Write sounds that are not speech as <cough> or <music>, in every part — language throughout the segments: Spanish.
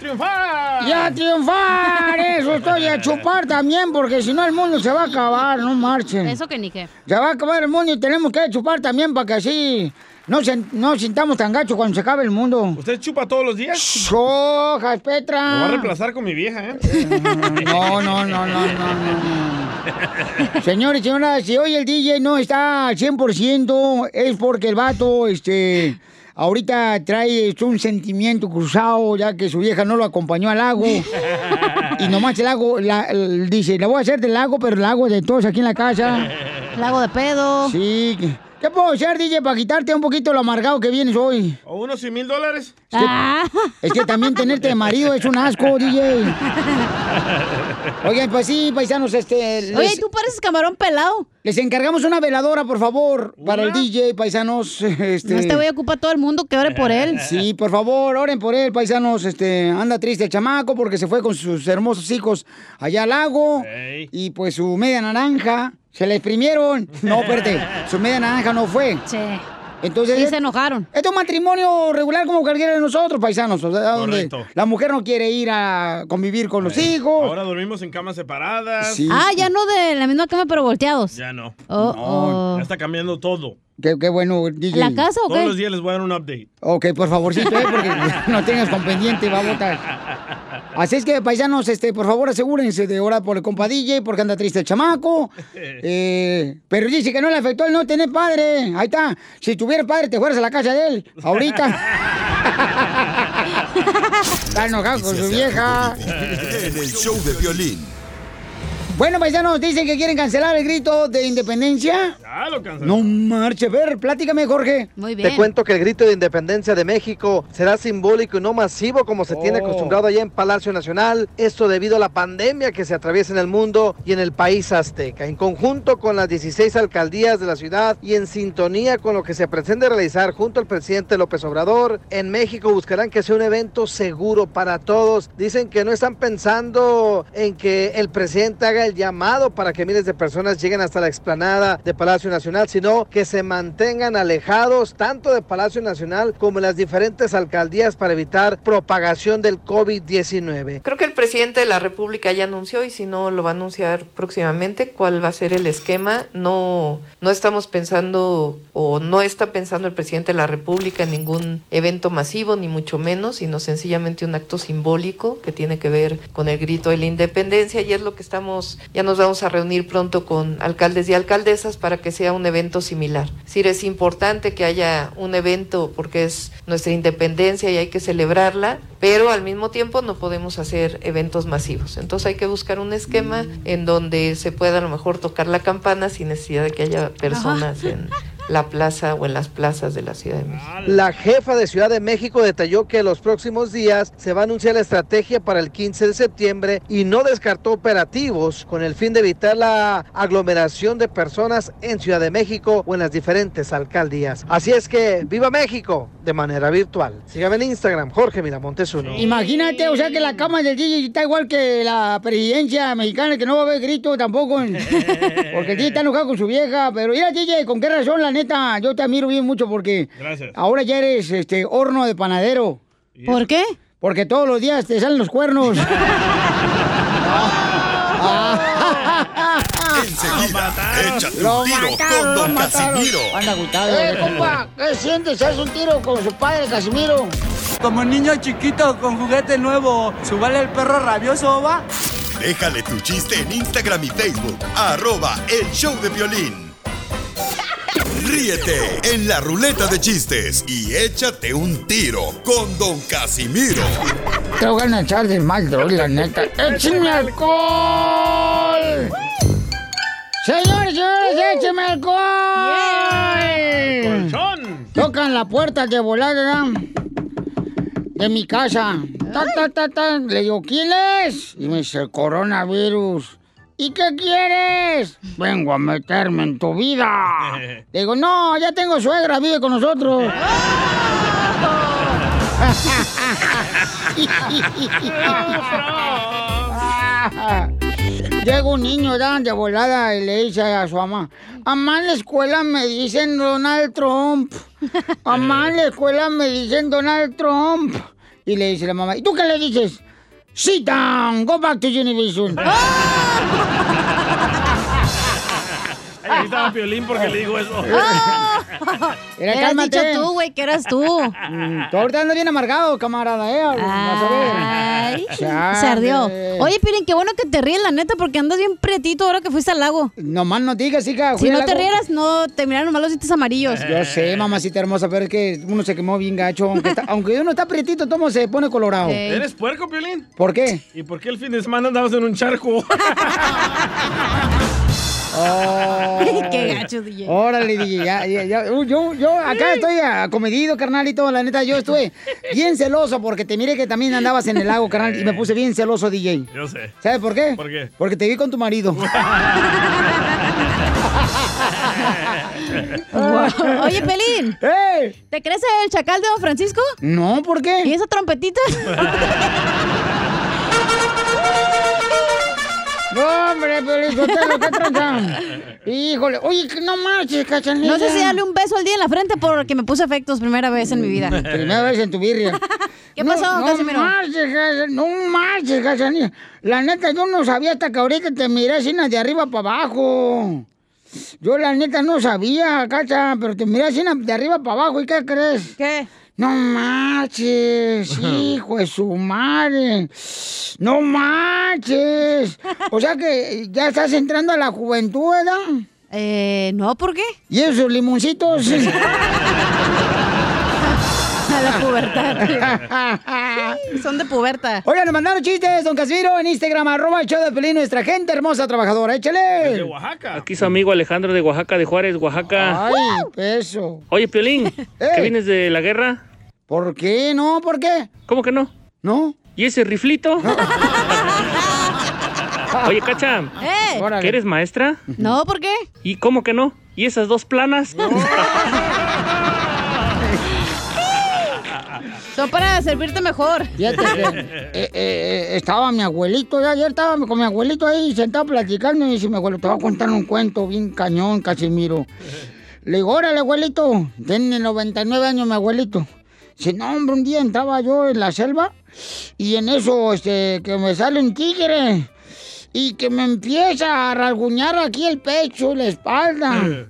Triunfar! ¡Y a triunfar! Eso estoy a chupar también, porque si no el mundo se va a acabar, no marchen. Eso que ni qué. Se va a acabar el mundo y tenemos que chupar también para que así no, se, no sintamos tan gachos cuando se acabe el mundo. ¿Usted chupa todos los días? ¡Sojas, Petra! Me va a reemplazar con mi vieja, ¿eh? No, no, no, no, no, no. Señores y señoras, si hoy el DJ no está al 100% es porque el vato, este, ahorita trae un sentimiento cruzado, ya que su vieja no lo acompañó al lago. <laughs> Y nomás el lago, la- dice, le voy a hacer del lago, pero el lago de todos aquí en la casa. Lago de pedo. Sí. ¿Qué puedo hacer, DJ, para quitarte un poquito lo amargado que vienes hoy? ¿O unos 100 mil dólares? Es que, es que también tenerte de marido es un asco, DJ. <laughs> Oigan, pues sí, paisanos, este... Oye, tú pareces camarón pelado. Les encargamos una veladora, por favor, para el DJ, paisanos. <laughs> Este... No te voy a ocupar todo el mundo que ore por él. Sí, por favor, oren por él, paisanos. Este, anda triste el chamaco porque se fue con sus hermosos hijos allá al lago. Y pues su media naranja se la exprimieron. No, espérate, su media naranja no fue. Sí. Entonces, Sí, se enojaron. Esto es un matrimonio regular como cualquiera de nosotros, paisanos. O sea, donde Correcto. la mujer no quiere ir a convivir con los hijos. Ahora dormimos en camas separadas. Sí. Ah, ya no de la misma cama, pero volteados. Ya no. Oh, oh. Ya está cambiando todo. Qué, qué bueno, DJ. ¿La casa o Todos qué? los días les voy a dar un update. Ok, por favorcito, ¿eh? porque <laughs> no tengas con pendiente, babota. Así es que, paisanos, este, por favor, asegúrense de orar por el compa DJ, porque anda triste el chamaco. Eh, pero dice que no le afectó el no tener padre. Ahí está. Si tuviera padre, te fueras a la casa de él. Ahorita. <laughs> está enojado con su vieja. En el show de violín. Bueno, paisanos, dicen que quieren cancelar el grito de independencia. Ya lo cancelé. No marche, a ver, platícame, Jorge. Muy Te cuento que el grito de independencia de México será simbólico y no masivo como se tiene Oh. acostumbrado allá en Palacio Nacional. Esto debido a la pandemia que se atraviesa en el mundo y en el país azteca. En conjunto con las 16 alcaldías de la ciudad y en sintonía con lo que se pretende realizar junto al presidente López Obrador, en México buscarán que sea un evento seguro para todos. Dicen que no están pensando en que el presidente haga el llamado para que miles de personas lleguen hasta la explanada de Palacio Nacional, sino que se mantengan alejados tanto de Palacio Nacional como en las diferentes alcaldías para evitar propagación del COVID-19. Creo que el presidente de la República ya anunció y si no lo va a anunciar próximamente cuál va a ser el esquema. No, no estamos pensando o no está pensando el presidente de la República en ningún evento masivo, ni mucho menos, sino sencillamente un acto simbólico que tiene que ver con el grito de la independencia y es lo que estamos, ya nos vamos a reunir pronto con alcaldes y alcaldesas para que sea un evento similar. Es decir, es importante que haya un evento porque es nuestra independencia y hay que celebrarla, pero al mismo tiempo no podemos hacer eventos masivos. Entonces hay que buscar un esquema en donde se pueda a lo mejor tocar la campana sin necesidad de que haya personas en la plaza o en las plazas de la Ciudad de México. La jefa de Ciudad de México detalló que los próximos días se va a anunciar la estrategia para el 15 de septiembre y no descartó operativos con el fin de evitar la aglomeración de personas en Ciudad de México o en las diferentes alcaldías. Así es que viva México de manera virtual. Sígame en Instagram, Jorge Miramontes uno. Imagínate, o sea que la cama del DJ está igual que la presidencia mexicana, que no va a haber grito tampoco. en- <laughs> Porque el DJ está enojado con su vieja. Pero mira, DJ, ¿con qué razón, la neta? Yo te admiro bien mucho porque Gracias. ahora ya eres este horno de panadero. ¿Por qué? Porque todos los días te salen los cuernos. <laughs> <laughs> Enseguida, échate Lo un tiro mataron, con lo Don. Casimiro. Anda agüitado. Eh, compa, ¿qué sientes? ¿Haz un tiro con su padre, Casimiro? Como niño chiquito con juguete nuevo, ¿subale el perro rabioso, va? Déjale tu chiste en Instagram y Facebook. Arroba el show de violín. Ríete en la ruleta de chistes y échate un tiro con Don Casimiro. Te voy a echar de mal, droga, la neta. ¡Échame alcohol! Señores, señores, écheme alcohol. ¡Colchón! Tocan la puerta de volada de mi casa. Ta, ta, ta, ta. Le digo, ¿quién es? Y me dice, el coronavirus. ¿Y qué quieres? Vengo a meterme en tu vida. Le <laughs> digo, no, ya tengo suegra, vive con nosotros. <laughs> Llega un niño ¿verdad? de volada y le dice a su mamá, mamá en la escuela me dicen Donald Trump. Mamá en la escuela me dicen Donald Trump. Y le dice la mamá, ¿y tú qué le dices? Sit down, go back to Univision. <laughs> Ahí estaba Piolín porque le digo eso. <laughs> Era, cálmate. dicho tú, güey, que eras tú. Mm, Tú ahorita andas bien amargado, camarada, ¿eh? Vas a ver. Ay, Chale. se ardió. Oye, Pirin, qué bueno que te ríes, la neta, porque andas bien prietito ahora que fuiste al lago. Nomás no digas, hija. Si no te rieras, no te miraron nomás los dientes amarillos. Yo sé, mamacita hermosa, pero es que uno se quemó bien gacho. Aunque, está- <laughs> aunque uno está prietito, todo se pone colorado. ¿Eres puerco, Piolín? ¿Por qué? ¿Y por qué el fin de semana andabas en un charco? <laughs> Oh. Qué gacho, DJ. Órale, DJ, ya, ya, ya. Uh, Yo, yo acá estoy acomedido, carnal, y todo. La neta, yo estuve bien celoso porque te miré que también andabas en el lago, carnal, y me puse bien celoso, DJ. Yo sé. ¿Sabes por qué? ¿Por qué? Porque te vi con tu marido. Wow. Oye, Pelín, ¡Eh! ¿te crees el chacal de Don Francisco? No, ¿por ¿Y qué? esa trompetita? <laughs> No, hombre, pero ¿qué tranza? <laughs> Híjole, oye, que no marches, cachanilla. No sé si darle un beso al día en la frente porque me puse efectos primera vez en mi vida. <laughs> Primera vez en tu birria. <laughs> ¿Qué pasó, no, Casimiro? No marches, no marches, Cachanilla. La neta, yo no sabía hasta que ahorita te miré así de arriba para abajo. Yo la neta no sabía, Cacha, pero te miré así de arriba para abajo. ¿Y qué crees? ¿Qué? No marches, <laughs> hijo de su madre. No marches. O sea que ya estás entrando a la juventud, ¿verdad? Eh, no, ¿por qué? ¿Y esos limoncitos? <laughs> A la pubertad. Son de puberta. Oigan, nos mandaron chistes, don Casimiro, en Instagram, arroba el show de Pelín, nuestra gente hermosa trabajadora. De Échale. Oaxaca. Aquí su amigo Alejandro de Oaxaca, de Juárez, Oaxaca. Ay, peso. Oye, Piolín. <laughs> ¿que vienes de la guerra? ¿Por qué? No, ¿por qué? ¿Cómo que no? ¿No? ¿Y ese riflito? <laughs> Oye, Cacha, ¡Eh! ¿que eres maestra? No, ¿por qué? ¿Y cómo que no? ¿Y esas dos planas? <laughs> Son para servirte mejor. Fíjate eh, eh, eh, estaba mi abuelito, ya ayer estaba con mi abuelito ahí sentado platicando y dice mi abuelo, te voy a contar un cuento bien cañón, Casimiro. Le digo, órale, abuelito, tiene 99 años mi abuelito. Dice, no, hombre, un día entraba yo en la selva y en eso, este, que me sale un tigre y que me empieza a rasguñar aquí el pecho y la espalda.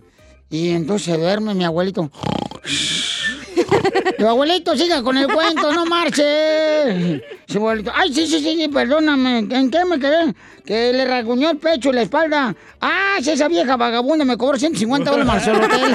Y entonces se duerme mi abuelito. Tu abuelito, siga con el cuento, no marche. Su abuelito, ay, sí, sí, sí, perdóname. ¿En qué me quedé? Que le rasguñó el pecho y la espalda. Ah, esa vieja vagabunda me cobró 150 dólares más el hotel.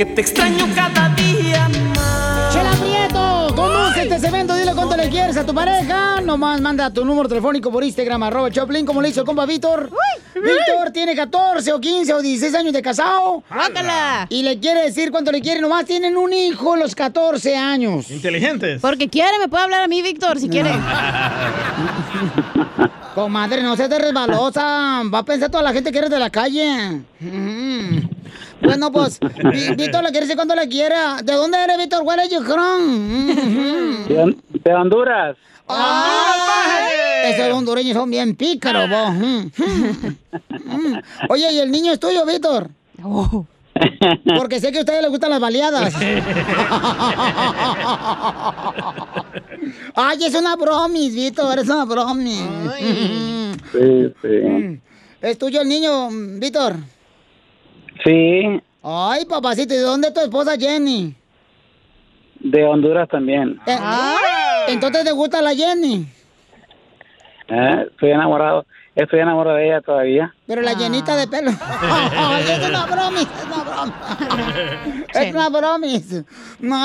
Que te extraño cada día ¡Chela Prieto! Conoce este segmento, dile cuánto le quieres a tu pareja. Nomás manda tu número telefónico por Instagram, arroba Choplin, como le hizo el compa Víctor. Víctor tiene 14 o 15 o 16 años de casado. ¡Guácala! Y le quiere decir cuánto le quiere. Nomás tienen un hijo los 14 años. Inteligentes. Porque quiere, me puede hablar a mí, Víctor, si quiere. <laughs> Comadre, no seas de resbalosa. Va a pensar toda la gente que eres de la calle. Mm. <laughs> Bueno, pues, Víctor le quiere decir cuánto le quiere. ¿De dónde eres, Víctor? Where are you from? <laughs> Mm. De Honduras. ¡Ay! Esos hondureños son bien pícaros, vos. Mm. Mm. Oye, ¿y el niño es tuyo, Víctor? Oh. Porque sé que a ustedes les gustan las baleadas. <laughs> Ay, es una bromis, Víctor, es una bromis. Sí, sí. ¿Es tuyo el niño, Víctor? Sí. Ay, papacito, ¿y de dónde es tu esposa Jenny? De Honduras también. Eh, Entonces te gusta la Jenny, Eh, Estoy enamorado. Estoy enamorado de ella todavía. pero la llenita de pelo. <laughs> <laughs> Es una broma, es una broma. <laughs> Es una broma.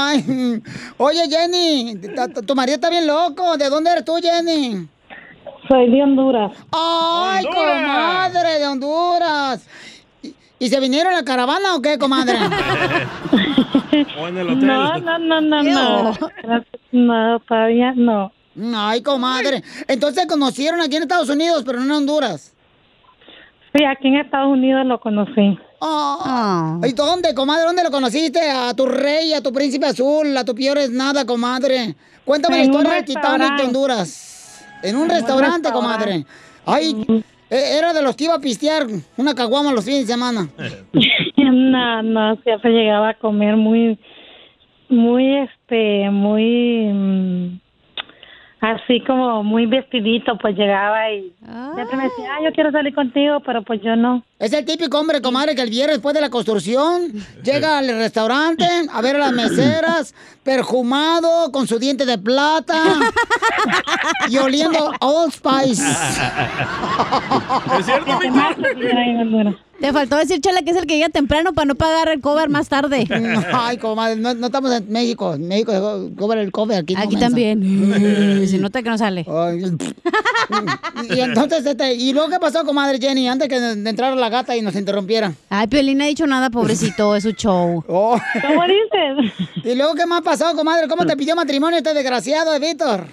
Ay. Oye, Jenny, tu- tu marido está bien loco. ¿De dónde eres tú, Jenny? Soy de Honduras. ¡Ay, Honduras. comadre de Honduras! ¿Y, se vinieron en la caravana o qué, comadre? <laughs> O en el hotel. No, no, no, no, no. No, todavía no. Ay, comadre. Entonces conocieron aquí en Estados Unidos, pero no en Honduras. Sí, aquí en Estados Unidos lo conocí. Ah. ¿Y dónde, comadre? ¿Dónde lo conociste? A tu rey, a tu príncipe azul, a tu peor es nada, comadre. Cuéntame En la historia del Titanic de. Honduras. En un En un restaurante, comadre. Ay, era de los que iba a pistear una caguama los fines de semana. <laughs> No, no, siempre llegaba a comer muy, muy, este, muy, mm, así como muy vestidito, pues llegaba y siempre me decía, ah, yo quiero salir contigo, pero pues yo no. Es el típico hombre, comadre, que el viernes después de la construcción llega al restaurante a ver a las meseras, perfumado, con su diente de plata y oliendo Old Spice. ¿Es cierto? <laughs> Te faltó decir, Chela, que es el que llega temprano para no pagar el cover más tarde. <laughs> Ay, comadre, no, no estamos en México. En México se cobra el cover, aquí Aquí también. Se <laughs> nota que no sale. <laughs> Y entonces, este, ¿y luego qué pasó, comadre Jenny, antes que entrara la gata y nos interrumpiera? Ay, Piolín no ha dicho nada, pobrecito, es su show. Oh. ¿Cómo dices? ¿Y luego qué más pasó, comadre? ¿Cómo te pidió matrimonio este desgraciado de Víctor?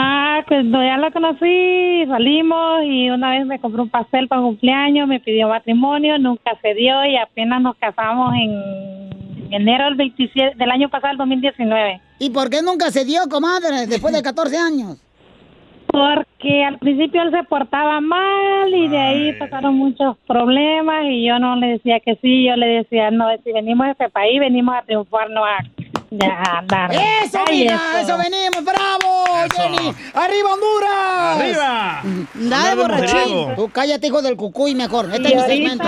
Ah, pues no, ya lo conocí, salimos y una vez me compró un pastel para cumpleaños, me pidió matrimonio, nunca se dio y apenas nos casamos en enero del 27 del año pasado, el 2019. ¿Y por qué nunca se dio, comadre, después de 14 años? Porque al principio él se portaba mal y de ahí pasaron muchos problemas y yo no le decía que sí, yo le decía, no, si venimos a este país, venimos a triunfar, no a ya. ¡Eso, Ay, mira! eso. ¡Eso venimos! bravo, Jenny! ¡Arriba, Honduras! ¡Arriba! ¡Dale, borrachín! Tú cállate, hijo del cucuy, mejor. Este Y es mi segmento.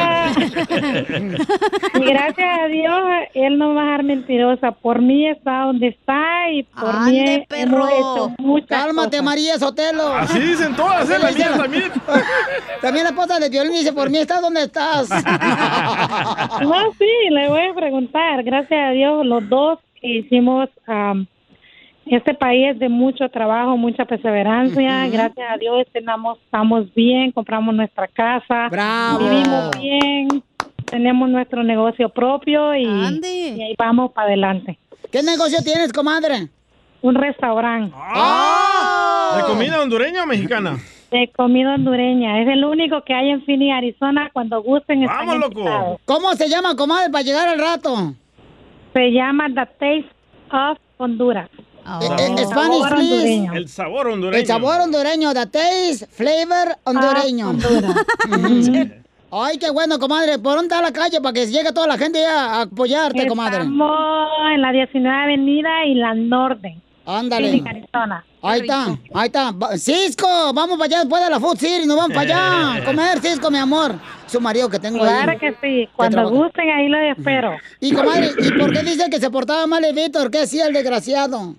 Y gracias a Dios, él no va a ser mentirosa. Por mí está donde está y por Ande, mí hemos hecho muchas Cálmate, cosas. María Sotelo. Así dicen todas, ¿eh? La mía también. <laughs> También la esposa de Violín dice, por mí estás donde estás. <laughs> No, sí, le voy a preguntar. Gracias a Dios, los dos hicimos. am, este país es de mucho trabajo, mucha perseverancia. Gracias a Dios estamos, estamos bien, compramos nuestra casa, Bravo. vivimos bien, tenemos nuestro negocio propio y, y ahí vamos para adelante. ¿Qué negocio tienes, comadre? Un restaurante. ¿De comida hondureña o mexicana? De comida hondureña. Es el único que hay en Phoenix, Arizona. Cuando gusten, ¡Vamos, loco! invitados. ¿Cómo se llama, comadre, para llegar al rato? Se llama The Taste of Honduras. Eh, eh, El Spanish, sabor please. hondureño. El sabor hondureño. El sabor hondureño, the taste, flavor hondureño. <laughs> Ujú. Ay, qué bueno, comadre. ¿Por dónde está la calle para que llegue toda la gente a apoyarte, comadre? Estamos en la 19 Avenida y la Norte. Ándale. Arizona. Ahí está, ahí está. Cisco, vamos para allá después de la Food City, nos vamos para allá <laughs> comer, Cisco, mi amor. Su marido que tengo ahí. Claro que sí. Cuando gusten, ahí los espero. Y comadre, ¿y por qué dice que se portaba mal el Víctor? ¿Qué hacía el desgraciado?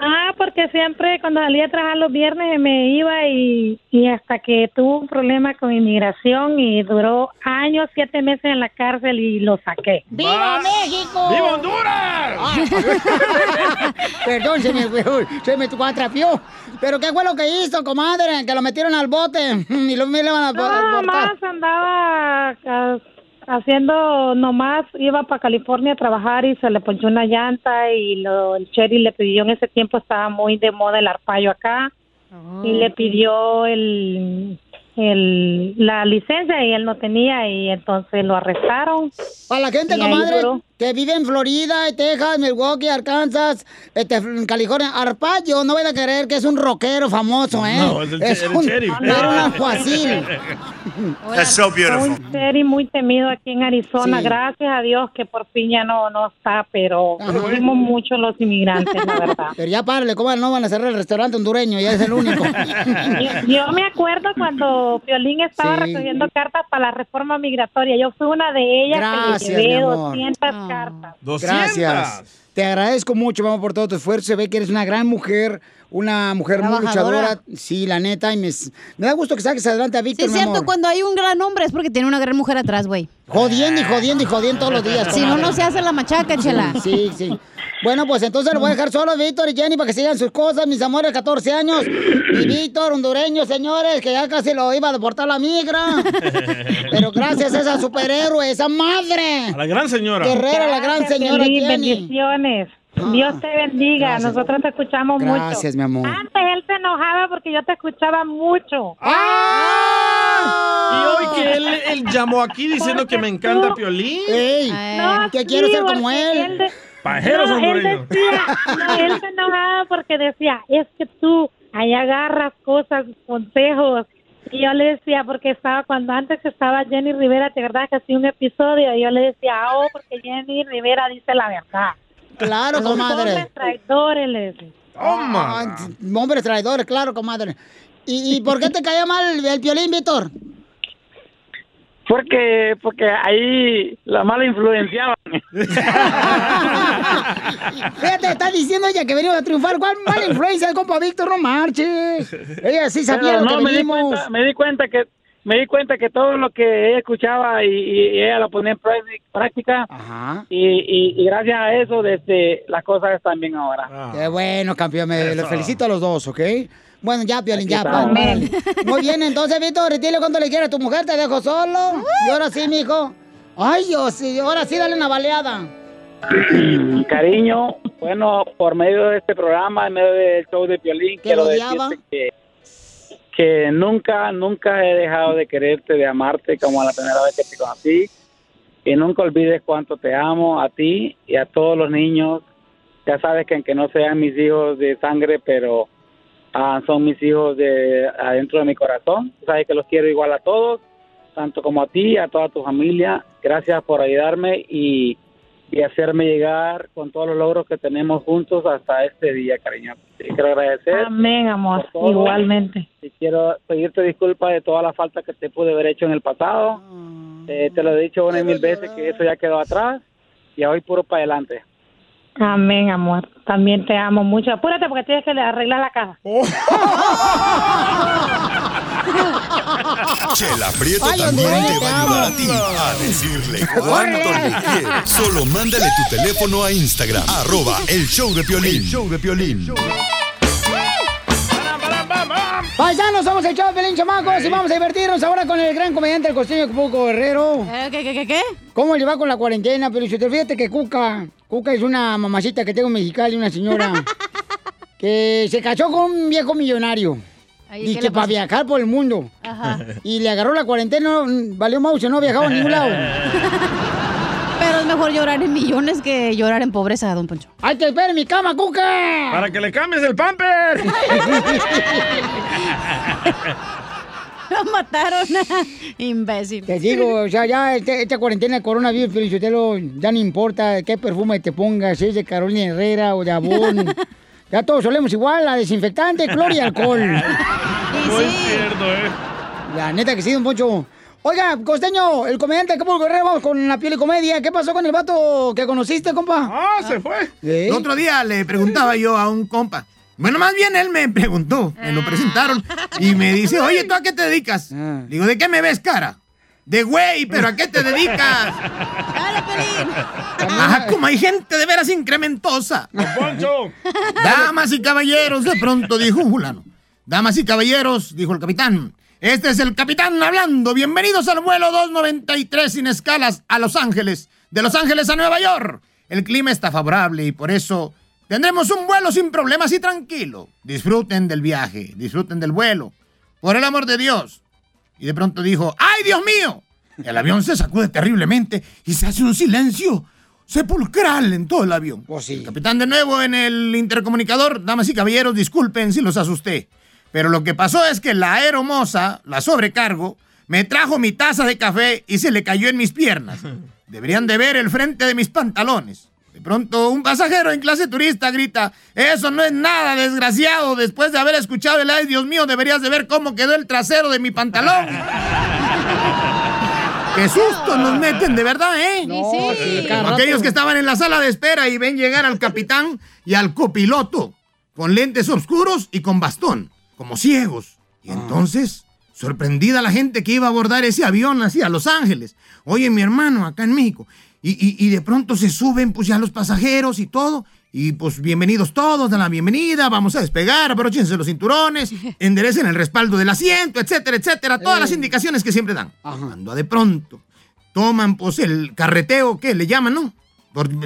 Ah, porque siempre cuando salía a trabajar los viernes me iba y, y hasta que tuvo un problema con inmigración y duró años, siete meses en la cárcel y lo saqué. ¡Viva México! ¡Viva Honduras! <laughs> Perdón, se me, se me atrapió. ¿Pero qué fue lo que hizo, comadre? Que lo metieron al bote <laughs> y lo me van a Nada más andaba ah, haciendo, nomás iba para California a trabajar y se le ponchó una llanta y lo, el Cherry le pidió en ese tiempo, estaba muy de moda el arpayo acá y le pidió el, el, la licencia y él no tenía y entonces lo arrestaron. Para la gente, comadre, duró. Que vive en Florida, Texas, Milwaukee, Arkansas, este, en California. Arpaio, no voy a creer que es un rockero famoso, ¿eh? No, es el, Es el un- sheriff. <laughs> Era un <laughs> alguacil. That's so beautiful. Muy serio y muy temido aquí en Arizona. Sí. Gracias a Dios que por fin ya no, no está, pero sufrimos mucho los inmigrantes, la verdad. <laughs> Pero ya párale, ¿cómo no van a cerrar el restaurante hondureño? Ya es el único. Yo, yo me acuerdo cuando Violín estaba Sí. recogiendo cartas para la reforma migratoria. Yo fui una de ellas Gracias, que le llevé amor. 200 cartas. Gracias. Te agradezco mucho, vamos, por todo tu esfuerzo. Se ve que eres una gran mujer, una mujer muy luchadora. Sí, la neta, y me, me da gusto que saques adelante a Sí, Víctor, es mi cierto, amor. cuando hay un gran hombre es porque tiene una gran mujer atrás, güey. Jodiendo y jodiendo y jodiendo todos los días. Si no, no se hace la machaca, chela. Sí, sí. Bueno, pues entonces lo voy a dejar solo a Víctor y Jenny para que sigan sus cosas, mis amores, 14 años. Y Víctor, hondureño, señores, que ya casi lo iba a deportar la migra. <laughs> Pero gracias a esa superhéroe, esa madre. A la gran señora. Guerrera, la gran señora Piolín, Jenny. Bendiciones. Dios te bendiga. Gracias. Nosotros te escuchamos mucho. Gracias, mi amor. Antes él se enojaba porque yo te escuchaba mucho. Y hoy que él, él llamó aquí diciendo que me encanta Piolín. ¡Ey! No, que sí, quiero ser como él. de- Pajeros no, él decía, no, él se enojaba porque decía, es que tú ahí agarras cosas, consejos. Y yo le decía, porque estaba, cuando antes estaba Jenny Rivera, ¿te verdad que hacía un episodio? Y yo le decía, oh, porque Jenny Rivera dice la verdad. Claro, Los comadre. hombres traidores, les digo. Ah, hombres traidores, claro, comadre. ¿Y, y por qué te caía mal el piolín, Víctor? Porque, porque ahí la mala influenciaban. <laughs> Fíjate, está diciendo ella que venimos a triunfar. ¿Cuál mala influencia, compa Víctor? No marches. Ella sí sabía Pero lo no, que me di, cuenta, me di cuenta que me di cuenta que todo lo que ella escuchaba y, y ella lo ponía en prácti- práctica y, y, y gracias a eso desde las cosas están bien ahora. Qué bueno, campeón. Me los felicito a los dos, ¿ok? Bueno, ya, Piolín, ya. <laughs> Muy bien, entonces, Víctor, dile cuánto le quieres a tu mujer, te dejo solo. Y ahora sí, mijo. Ay, Dios, sí, ahora sí, dale una baleada. Cariño, bueno, por medio de este programa, en medio del show de Piolín, ¿Que quiero decirte que, que nunca, nunca he dejado de quererte, de amarte como la primera vez que te conocí. Y nunca olvides cuánto te amo a ti y a todos los niños. Ya sabes que aunque no sean mis hijos de sangre, pero ah, son mis hijos de adentro de mi corazón. Sabes que los quiero igual a todos, tanto como a ti y a toda tu familia. Gracias por ayudarme y, y hacerme llegar con todos los logros que tenemos juntos hasta este día, cariño. Te quiero agradecer. Amén, amor. Igualmente. Y quiero pedirte disculpas de toda la falta que te pude haber hecho en el pasado. Eh, te lo he dicho una y mil veces que eso ya quedó atrás y hoy puro para adelante. Amén, amor. También te amo mucho. Apúrate porque tienes que arreglar la casa. Chela Prieto Ay, también te va a ayudar a ti a decirle cuánto le quieres. Solo mándale tu teléfono a Instagram, arroba el show de Piolín. show de Piolín. Paisanos, somos el show de Pelín Chamacos y vamos a divertirnos ahora con el gran comediante del costeño Cuco Guerrero. ¿Qué, qué, qué, qué? ¿Cómo le va con la cuarentena? Pero si te fíjate que Cuca, Cuca es una mamacita que tengo en Mexicali, una señora <laughs> que se casó con un viejo millonario. Ay, Y ¿qué que para viajar por el mundo. Ajá. Y le agarró la cuarentena, no, valió mouse, no viajaba a ningún lado. <laughs> Pero es mejor llorar en millones que llorar en pobreza, don Poncho. ¡Ay, te espera en mi cama, Cuca! Para que le cambies el pamper. <laughs> <laughs> Lo mataron. <laughs> Imbécil. Te digo, o sea, ya este- esta cuarentena de coronavirus, Felicitelo, ya no importa qué perfume te pongas, si es de Carolina Herrera o de Avon. <laughs> ya todos solemos igual, a desinfectante, cloro y alcohol. No es cierto, ¿eh? La neta que sí, don Poncho. Oiga, costeño, el comediante Acapulco Guerrero, vamos con la piel y comedia. ¿Qué pasó con el vato que conociste, compa? Ah, se fue. El otro día le preguntaba yo a un compa. Bueno, más bien él me preguntó, me lo presentaron y me dice, <laughs> oye, ¿tú a qué te dedicas? Digo, ¿de qué me ves cara? De güey, pero ¿a qué te dedicas? Ajá, como hay gente de veras incrementosa. Poncho. Damas y caballeros, de pronto dijo un fulano. Damas y caballeros, dijo el capitán. Este es el capitán hablando. Bienvenidos al vuelo 293 sin escalas a Los Ángeles. De Los Ángeles a Nueva York. El clima está favorable y por eso tendremos un vuelo sin problemas y tranquilo. Disfruten del viaje, disfruten del vuelo. Por el amor de Dios. Y de pronto dijo, ¡ay, Dios mío! El avión se sacude terriblemente y se hace un silencio. sepulcral en todo el avión. Pues El capitán de nuevo en el intercomunicador, damas y caballeros, disculpen si los asusté. Pero lo que pasó es que la aeromoza, la sobrecargo, me trajo mi taza de café y se le cayó en mis piernas. <laughs> Deberían de ver el frente de mis pantalones. De pronto, un pasajero en clase turista grita, eso no es nada, desgraciado. Después de haber escuchado el ay, Dios mío, deberías de ver cómo quedó el trasero de mi pantalón. <laughs> ¡Qué susto nos meten, de verdad, eh! No, sí. Aquellos que estaban en la sala de espera y ven llegar al capitán y al copiloto, con lentes oscuros y con bastón, como ciegos. Y entonces, sorprendida la gente que iba a abordar ese avión hacia Los Ángeles. Oye, mi hermano, acá en México. Y, y- y de pronto se suben pues ya los pasajeros y todo. Y pues bienvenidos todos, dan la bienvenida, vamos a despegar, abróchense los cinturones, <laughs> enderecen el respaldo del asiento, etcétera, etcétera. Todas las indicaciones que siempre dan. Cuando de pronto toman pues el carreteo que le llaman, ¿no?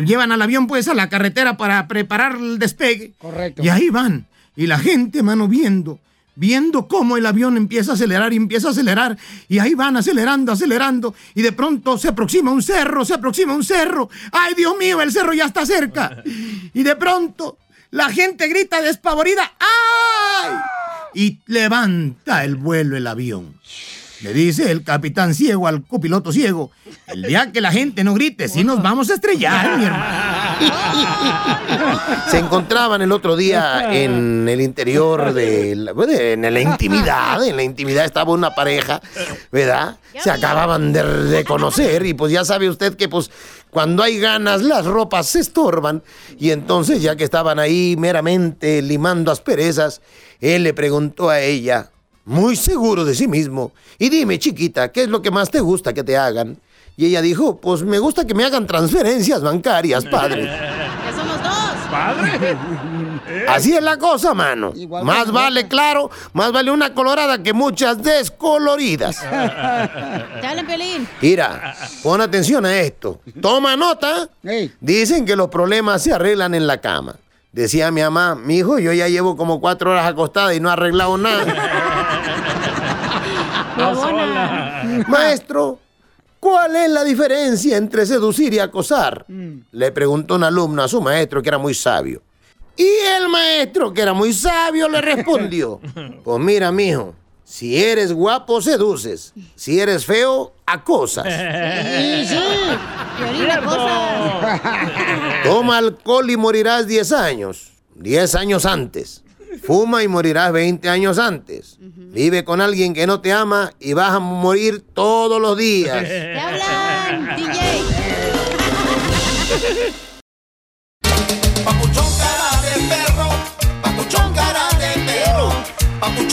Llevan al avión pues a la carretera para preparar el despegue. Correcto. Y ahí van. Y la gente, mano, viendo, viendo cómo el avión empieza a acelerar y empieza a acelerar. Y ahí van acelerando, acelerando. Y de pronto se aproxima un cerro, se aproxima un cerro. ¡Ay, Dios mío, el cerro ya está cerca! <laughs> Y de pronto la gente grita despavorida. ¡Ay! Y levanta el vuelo el avión. Le dice el capitán ciego al copiloto ciego, el día que la gente no grite, si nos vamos a estrellar, mi <laughs> hermano. <laughs> Se encontraban el otro día en el interior de la, bueno, en la intimidad, en la intimidad estaba una pareja, ¿verdad? Se acababan de reconocer y pues ya sabe usted que pues cuando hay ganas las ropas se estorban y entonces ya que estaban ahí meramente limando asperezas, él le preguntó a ella, muy seguro de sí mismo, y dime chiquita, ¿qué es lo que más te gusta que te hagan? Y ella dijo, pues me gusta que me hagan transferencias bancarias, padre. <laughs> Ya somos dos. Padre. <laughs> Así es la cosa, mano. más vale, claro, más vale una colorada que muchas descoloridas. <laughs> Hablan, Piolín. Mira, pon atención a esto. Toma nota. Dicen que los problemas se arreglan en la cama. Decía mi mamá, mi hijo, yo ya llevo como cuatro horas acostada y no he arreglado nada. Maestro, ¿cuál es la diferencia entre seducir y acosar? Le preguntó un alumno a su maestro que era muy sabio. Y el maestro, que era muy sabio, le respondió: <laughs> Pues mira, mijo, si eres guapo, seduces. Si eres feo, acosas. <laughs> Sí, sí. Toma alcohol y morirás 10 años. 10 años antes. Fuma y morirás 20 años antes. Vive con alguien que no te ama y vas a morir todos los días. <laughs> Te hablan, <laughs> DJ. En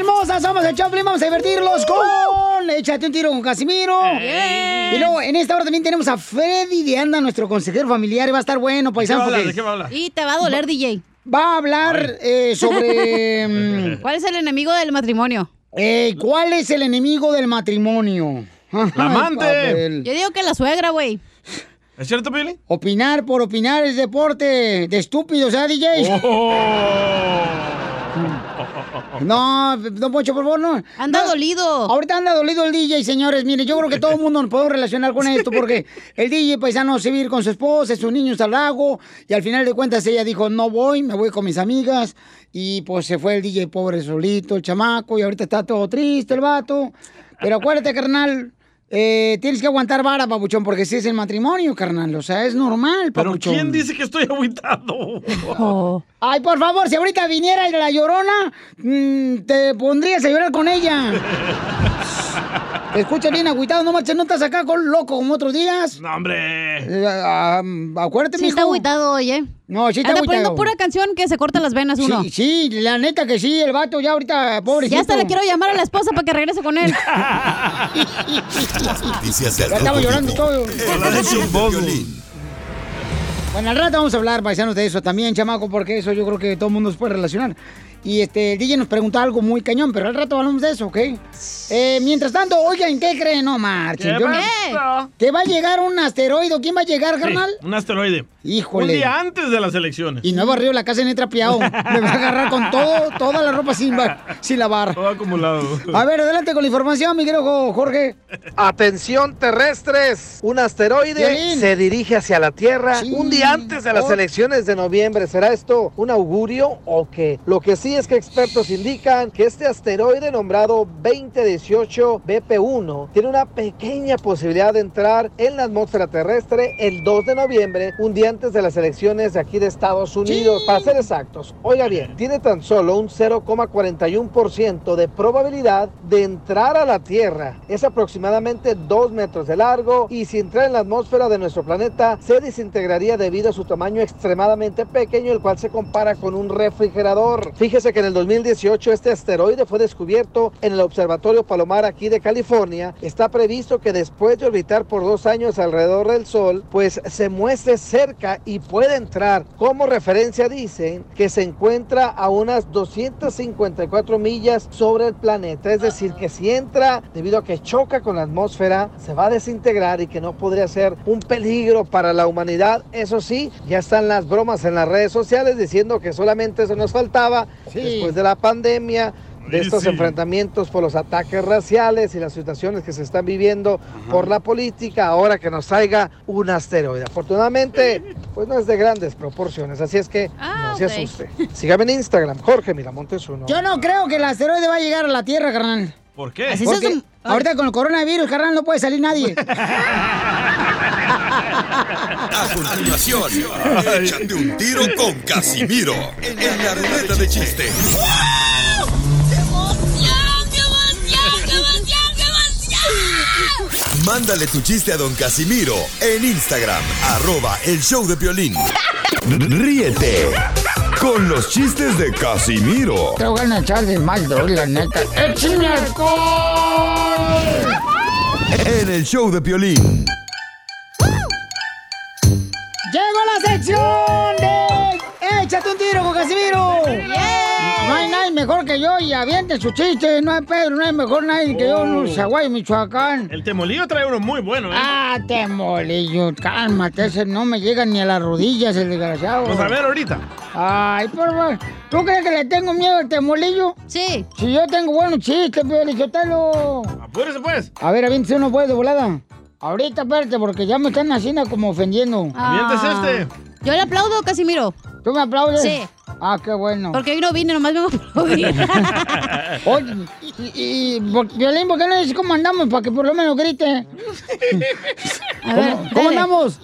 esta hora, familia hermosa, somos el Choplin. Vamos a divertirlos con Échate un tiro con Casimiro. Y luego, en esta hora también tenemos a Freddy de Anda, nuestro consejero familiar. Y va a estar bueno, paisano. ¿De qué va a hablar? Y te va a doler, DJ. Va a hablar eh, sobre. <laughs> mm, ¿Cuál es el enemigo del matrimonio? eh, ¿Cuál es el enemigo del matrimonio? La amante. Yo digo que la suegra, güey. ¿Es cierto, Piolín? Opinar por opinar es deporte de estúpidos, ¿ah, DJ? Oh. No, don Poncho, por favor, no. Anda No, dolido. Ahorita anda dolido el DJ, señores. Mire, yo creo que todo el mundo nos podemos relacionar con esto porque el DJ paisano se va con su esposa, sus niños al lago y al final de cuentas ella dijo, no voy, me voy con mis amigas y pues se fue el DJ pobre solito, el chamaco y ahorita está todo triste el vato. Pero acuérdate, carnal, eh, tienes que aguantar vara, papuchón, porque si es el matrimonio, carnal. O sea, es normal, ¿Pero papuchón. quién dice que estoy aguitado? <laughs> Ay, por favor, si ahorita viniera la llorona, mm, te pondrías a llorar con ella. <laughs> Te escucha bien agüitado, no marches, no estás acá con loco como otros días. No, hombre. Eh, ah, acuérdate, Sí mijo. está agüitado, oye. No, sí está Anda poniendo agüitado. pura canción que se corta las venas uno. Sí, sí, la neta que sí, el vato ya ahorita, pobrecito. Ya hasta le quiero llamar a la esposa para que regrese con él. Las noticias del Ya estaba llorando todo. Bueno, al rato vamos a hablar, paisanos, de eso también, chamaco, porque eso yo creo que todo el mundo se puede relacionar. Y este, el DJ nos preguntó algo muy cañón, pero al rato hablamos de eso, ¿ok? Eh, mientras tanto, oigan, ¿qué creen? No marchen. ¿Qué Yo pasó? Que va a llegar un asteroide. ¿Quién va a llegar, Sí, carnal? un asteroide. Híjole. Un día antes de las elecciones. Y no he barrido la casa ni he trapeado. Me va a agarrar con todo, toda la ropa sin, sin lavar. Todo acumulado. A ver, adelante con la información, mi querido Jorge. Atención terrestres, un asteroide se dirige hacia la Tierra un día antes de las Oh. elecciones de noviembre. ¿Será esto un augurio o qué? Lo que sí es que expertos indican que este asteroide nombrado 2018 BP1 tiene una pequeña posibilidad de entrar en la atmósfera terrestre el 2 de noviembre, un día antes de las elecciones de aquí de Estados Unidos. Para ser exactos, oiga bien, tiene tan solo un 0,41% de probabilidad de entrar a la Tierra. Es aproximadamente 2 metros de largo y si entra en la atmósfera de nuestro planeta se desintegraría debido a su tamaño extremadamente pequeño, el cual se compara con un refrigerador. Fíjese que en el 2018 este asteroide fue descubierto en el Observatorio Palomar aquí de California. Está previsto que después de orbitar por dos años alrededor del Sol, pues se muestre cerca y puede entrar. Como referencia dicen que se encuentra a unas 254 millas sobre el planeta. Es decir, que si entra, debido a que choca con la atmósfera, se va a desintegrar y que no podría ser un peligro para la humanidad. Eso sí, ya están las bromas en las redes sociales diciendo que solamente eso nos faltaba después de la pandemia de Sí, estos sí. enfrentamientos por los ataques raciales y las situaciones que se están viviendo por la política, ahora que nos traiga un asteroide. Afortunadamente, pues no es de grandes proporciones, así es que no se asuste. Sígame en Instagram, Jorge Miramontes uno. Yo no creo que el asteroide va a llegar a la Tierra, carnal. ¿Por qué? Así Porque ahorita con el coronavirus, carnal, no puede salir nadie. A continuación, échate un tiro con Casimiro en la ruleta de chiste. Mándale tu chiste a don Casimiro en Instagram, arroba el show de violín. Ríete con los chistes de Casimiro Te voy a echar de mal, la neta. ¡Échame alcohol! en el show de violín. Llegó la sección de Échate un tiro con Casimiro. No hay nadie mejor que yo y aviente su chiste. No hay Pedro, no hay mejor nadie que yo en Oh. Zaguay, Michoacán. El temolillo trae uno muy bueno, ¿eh? Ah, temolillo, cálmate, ese no me llega ni a las rodillas, el desgraciado. Pues a ver ahorita. Ay, por favor. ¿Tú crees que le tengo miedo al temolillo? Sí. Si yo tengo buenos chistes, Piolichotelo. Apúrese pues. A ver, aviéntese uno pues de volada. Ahorita, espérate, porque ya me están haciendo como ofendiendo. Aviéntese este. Yo le aplaudo, Casimiro. ¿Tú me aplaudes? Sí. Ah, qué bueno. Porque hoy no vine, nomás vengo a aplaudir. <laughs> Oye, y, y por- Violín, ¿por qué no dices cómo andamos? Para que por lo menos grite. A ver, ¿Cómo, andamos?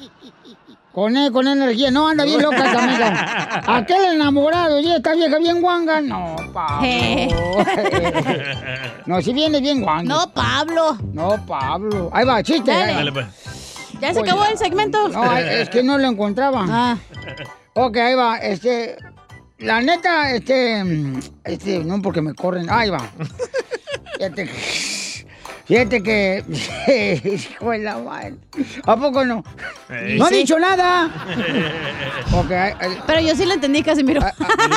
Con, e- con energía. No, anda bien loca esta amiga. <laughs> Aquel enamorado, y esta vieja bien guanga. No, Pablo. <laughs> no, si viene bien guanga. No, Pablo. No, Pablo. Ahí va, chiste. Dale. Dale pues. ¿Ya se acabó el segmento? No, es que no lo encontraba. Ah. Ok, ahí va. Este, la neta, este, este, no porque me corren. Ahí va. Que- <laughs> fíjate que, <laughs> hijo de la madre. ¿A poco no? Ey. No ha Sí. dicho nada. <laughs> Ahí- ahí- Pero yo sí lo entendí, Casimiro.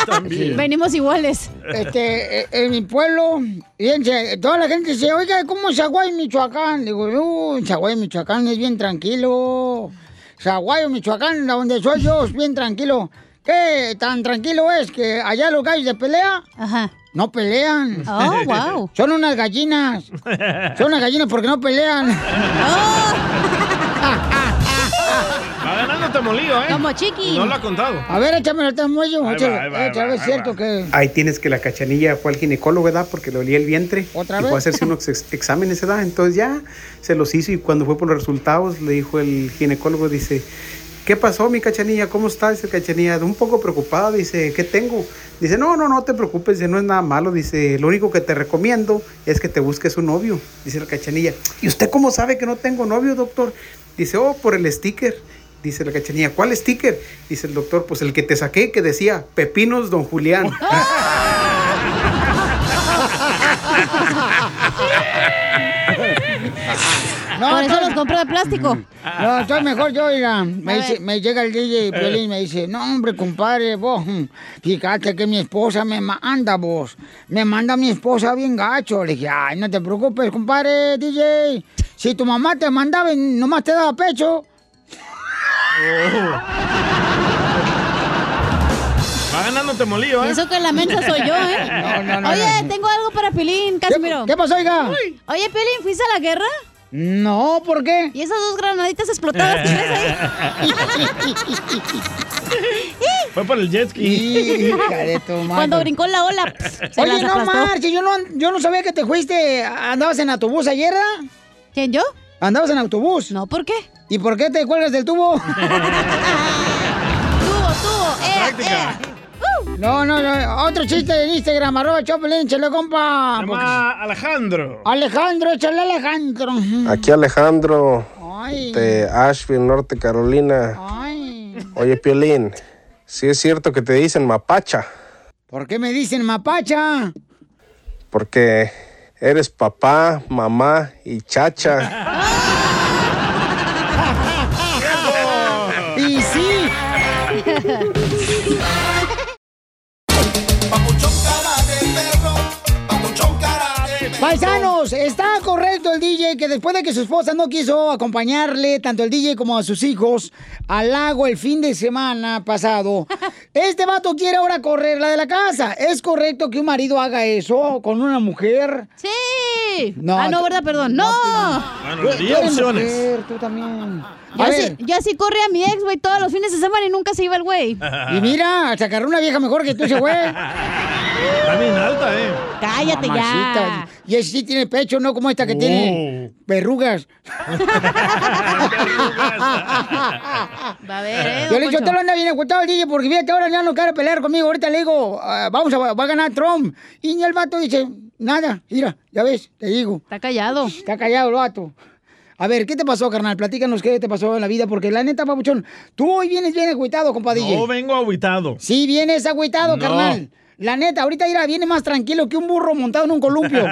también. Venimos iguales. Este, eh, en mi pueblo, fíjense, toda la gente dice, oiga, ¿cómo es Zaguay, Michoacán? Digo, no, Zaguay, Michoacán es bien tranquilo. Zaguay, Michoacán, donde soy yo, es bien tranquilo. ¿Qué tan tranquilo es que allá los gallos de pelea? Ajá. No pelean. Oh, wow. Son unas gallinas. Son unas gallinas porque no pelean. Va ganando temolillo, ¿eh? Como chiqui. No lo ha contado. A ver, échame el va, es ahí cierto va. que... Ahí tienes que la cachanilla fue al ginecólogo, ¿verdad? Porque le olía el vientre. ¿Otra y vez? fue a hacerse unos ex- exámenes, ¿verdad? Entonces ya se los hizo y cuando fue por los resultados le dijo el ginecólogo, dice, ¿qué pasó mi cachanilla? ¿Cómo está? Dice cachanilla, un poco preocupada, dice, ¿qué tengo? Dice, no, no, no te preocupes, dice, no es nada malo, dice, lo único que te recomiendo es que te busques un novio, dice la cachanilla. ¿Y usted cómo sabe que no tengo novio, doctor? Dice, oh, por el sticker. Dice la cachanilla, ¿cuál sticker? Dice el doctor, pues el que te saqué que decía, Pepinos Don Julián. <laughs> Por eso los compro de plástico. <laughs> No, estoy mejor yo, oiga. Me, dice- llega el DJ <laughs> Piolín y me dice, no, hombre, compadre, vos, mm, fíjate que mi esposa me manda, vos. Me manda mi esposa bien gacho. Le dije, ay, no te preocupes, compadre, DJ. Si tu mamá te mandaba y nomás te daba pecho. <laughs> Va ganando Temolío, ¿eh? Y eso que la mensa soy yo, ¿eh? No, no, no, Oye, no. tengo algo para Pilín, Casimiro. qué pasó, oiga? Oye, Pilín, ¿fuiste a la guerra? No, ¿por qué? ¿Y esas dos granaditas explotadas que ahí? <laughs> Fue por el jet ski. Hija de tu madre. Cuando brincó la ola, se Oye, las no marches, yo no, yo no sabía que te fuiste. ¿Andabas en autobús ayer, ¿verdad? ¿Quién, yo? ¿Andabas en autobús? No, ¿por qué? ¿Y por qué te cuelgas del tubo? <laughs> Tuvo, tuvo, eh, eh. No, no, no. Otro chiste en Instagram, arroba Choplin, chale, compa. Se llama Alejandro. Alejandro, échale Alejandro. Aquí Alejandro Ay. de Asheville, Norte Carolina. Ay. Oye, Piolín, sí es cierto que te dicen mapacha, ¿Por qué me dicen mapacha? porque eres papá, mamá y chacha. <laughs> Y sí. <laughs> Paisanos, está correcto el DJ que después de que su esposa no quiso acompañarle, tanto el DJ como a sus hijos, al lago el fin de semana pasado, <laughs> este vato quiere ahora correrla de la casa. ¿Es correcto que un marido haga eso con una mujer? Sí. No, ah, no, ¿verdad? Perdón. No. Bueno, Tú- le di tú eres opciones. mujer, tú también. Yo A así, ver. yo así corrí a mi ex, güey, todos los fines de semana y nunca se iba el güey. Y mira, se agarró una vieja mejor que tú, ese güey. Está bien alta, ¿eh? Cállate Mamacita. Y ese sí tiene pecho, no como esta que tiene verrugas. Va a ver, eh. Yo le digo, te lo anda bien agotado el DJ porque fíjate, ahora ya no quiere pelear conmigo. Ahorita le digo, ah, vamos a, va a ganar Trump. Y el vato dice, nada, mira, ya ves, te digo. Está callado. Está callado el vato. A ver, ¿qué te pasó, carnal? Platícanos qué te pasó en la vida, porque la neta, papuchón, tú hoy vienes bien agüitado, compa DJ. No vengo agüitado. Sí, vienes agüitado, No. carnal. La neta, ahorita mira, viene más tranquilo que un burro montado en un columpio. <laughs>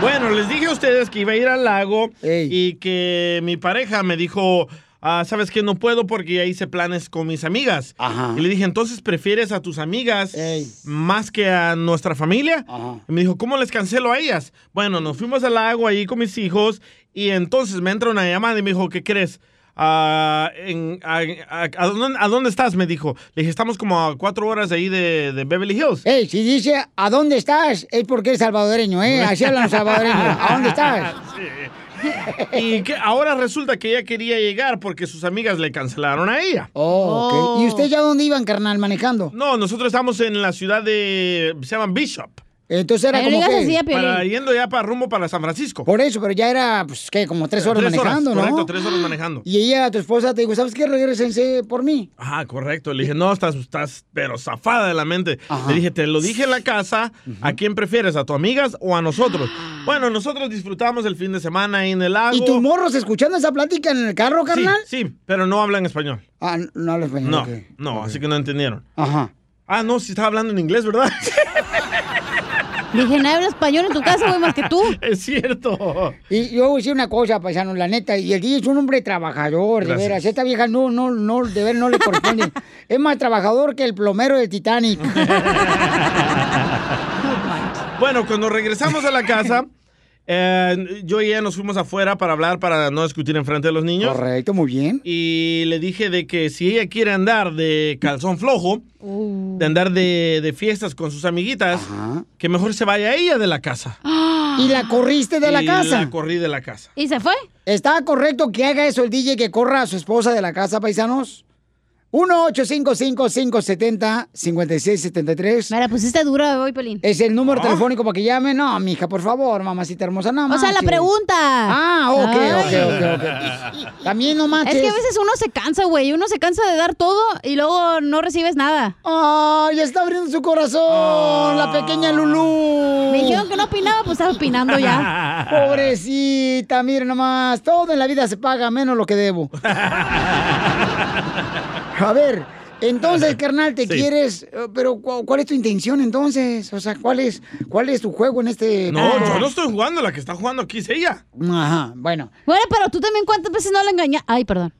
Bueno, les dije a ustedes que iba a ir al lago y que mi pareja me dijo, ah, ¿sabes qué? No puedo porque ya hice planes con mis amigas. Y le dije, entonces prefieres a tus amigas más que a nuestra familia. Y me dijo, ¿cómo les cancelo a ellas? Bueno, nos fuimos al lago ahí con mis hijos y entonces me entra una llamada y me dijo, ¿qué crees? Ah, en- a, a- a dónde, a dónde estás? Me dijo. Le dije, estamos como a cuatro horas de ahí de, de Beverly Hills. Ey, si dice ¿a dónde estás? Es porque es salvadoreño, ¿eh? <laughs> Así hablan salvadoreños. ¿A dónde estás? <laughs> Y que ahora resulta que ella quería llegar porque sus amigas le cancelaron a ella. Oh, ok. ¿Y usted ya dónde iban, carnal, manejando? No, nosotros estamos en la ciudad de... se llama Bishop. Entonces era como que... Para, yendo ya para rumbo para San Francisco. Por eso, pero ya era, pues, ¿qué? Como tres horas Tres manejando, ¿no? Correcto, tres horas manejando. Y ella, tu esposa, te dijo, ¿sabes qué? Regresense por mí. Ajá, correcto. Le dije, no, estás, estás pero zafada de la mente. Le dije, te lo dije en la casa, ¿a quién prefieres? ¿A tus amigas o a nosotros? Bueno, nosotros disfrutamos el fin de semana ahí en el lago. ¿Y tus morros escuchando esa plática en el carro, carnal? Sí, sí, pero no hablan español. Ah, no habla español. No, no, así que no entendieron. Ajá. Ah, no, si estaba hablando en inglés, ¿verdad? <laughs> Dije, nadie habla español en tu casa, güey, más que tú. <laughs> Es cierto. Y yo voy a decir una cosa, paisano, la neta, y el DJ es un hombre trabajador, de veras. Esta vieja no, no, no, de veras no le corresponde. <laughs> es más trabajador que el plomero del Titanic. Bueno, cuando regresamos a la casa, <laughs> eh, yo y ella nos fuimos afuera para hablar, para no discutir enfrente de los niños. Correcto, muy bien. Y le dije de que si ella quiere andar de calzón flojo, de andar de, de fiestas con sus amiguitas, que mejor se vaya ella de la casa. <gasps> Y la corriste de la Y casa. la corrí de la casa. ¿Y se fue? ¿Está correcto que haga eso el DJ, que corra a su esposa de la casa, paisanos? 1-855-570-5673. Me la pusiste dura hoy, Pelín. Es el número Ah. telefónico para que llame. No, mija, por favor, mamacita hermosa, no O sea, la pregunta. Ah, ok, Ay. ok, ok, ok. También no manches. Es que a veces uno se cansa, güey. Uno se cansa de dar todo y luego no recibes nada. ¡Ay, está abriendo su corazón! La pequeña Lulú. Me dijeron que no opinaba, pues estaba opinando ya. <laughs> Pobrecita, miren nomás. Todo en la vida se paga, menos lo que debo. <laughs> A ver, Entonces, carnal, te Sí. quieres, eh, pero ¿cu- ¿cuál es tu intención entonces? O sea, ¿cuál es, cuál es tu juego en este... No, yo no estoy jugando, la que está jugando aquí es ella. Ajá, bueno. Bueno, pero tú también cuántas veces no la engañas. Ay, perdón.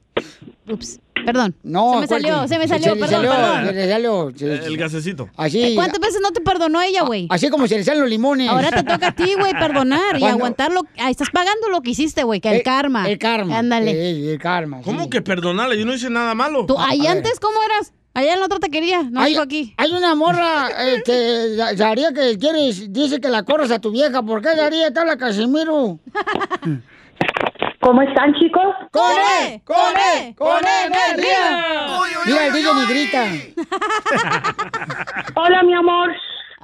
Ups, perdón. No, se me ¿cuál salió, se me se salió, perdón, salió, perdón. se le salió, se- El gasecito. Así, ¿Cuántas veces no te perdonó ella, güey? así como se le salen los limones. Ahora te toca a ti, güey, perdonar y Cuando- aguantar lo Ahí estás pagando lo que hiciste, güey, que el, karma. El karma. Ándale. Sí, el karma. ¿Cómo que perdonarle? Yo no hice nada malo. Tú, ahí antes, ¿cómo eras? Allá el otro te quería, no hay, dijo aquí. Hay una morra eh, que ya- Daría que quieres, dice que la corres a tu vieja. ¿Por qué Daría te habla Casimiro? <laughs> ¿Cómo están, chicos? ¡Con E! ¡Con E! ¡Con energía! Mira, el DJ ni grita. <laughs> Hola, mi amor.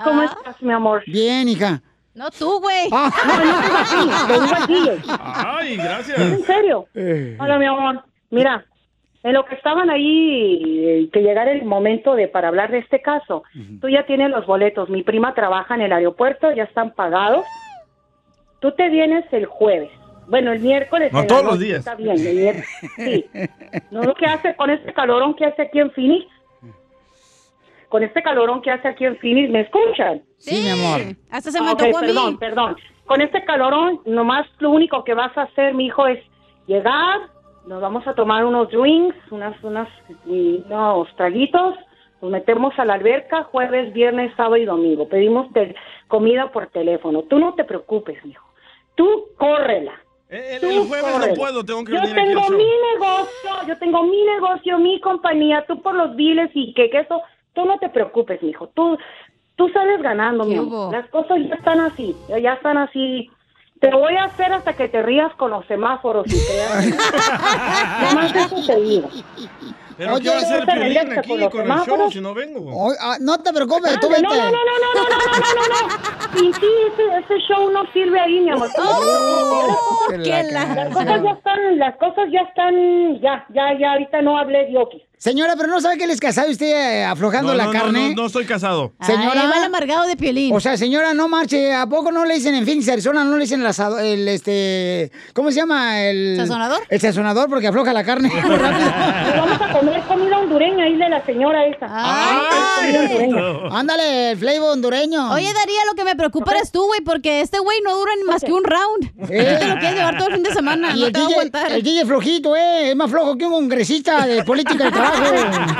¿Cómo Ah. estás, mi amor? Bien, hija. No tú, güey. No, no digo así, lo digo así. Ay, gracias. ¿En serio? Hola, mi amor. Mira, en lo que estaban ahí, eh, que llegara el momento de para hablar de este caso, tú ya tienes los boletos. Mi prima trabaja en el aeropuerto, ya están pagados. Tú te vienes el jueves. Bueno, el miércoles. No en la todos los noche, días. Está bien, el miércoles. Sí. <laughs> ¿No lo que hace con este calorón que hace aquí en Phoenix? Con este calorón que hace aquí en Phoenix, ¿me escuchan? Sí, mi amor. Hasta se me ok, tocó a mí. perdón, perdón. Con este calorón, nomás lo único que vas a hacer, mi hijo, es llegar, nos vamos a tomar unos drinks, unas, unos traguitos, nos metemos a la alberca jueves, viernes, sábado y domingo. Pedimos comida por teléfono. Tú no te preocupes, mijo. Tú córrela. El, Tú el jueves no puedo, tengo que Yo venir aquí tengo show. mi negocio, yo tengo mi negocio, mi compañía, tú por los biles y que, que eso, tú no te preocupes, mijo. Tú, tú sales ganando, mi amor. Las cosas ya están así, ya están así. Te voy a hacer hasta que te rías con los semáforos y creas. <laughs> Nomás eso te digo. Pero Oye, ¿qué va a hacer Piolín relajes aquí con con el show si no vengo? Oh, ah, no te preocupes, tú vete. No, no, no, no, no, no, no, no, no, no. Y sí, ese, ese show no sirve ahí, mi amor. Oh, Que la qué la- Las cosas ya están, las cosas ya están, ya, ya, ya, ahorita no hablé de Oki. Señora, pero no sabe que él es casado y usted eh, aflojando No, la no, no, carne. No, no estoy casado. Señora. Ay, va el amargado de Piolín. O sea, señora, no marche. ¿A poco no le dicen en Phoenix, Arizona, no le dicen el, asado- el este, ¿cómo se llama? El ¿Sazonador? El sazonador porque afloja la carne <laughs> vamos a comer comida hondureña ahí de la señora esa. Ay. Hondureña. Ándale, el flavor hondureño. Oye, Daría, lo que me preocupa eres tú, güey, porque este güey no dura ni más que un round. Eh. Te lo quieres llevar todo el fin de semana, Y no el te va a DJ, aguantar. el DJ flojito, ¿eh? Es más flojo que un congresista de política <laughs> de trabajo.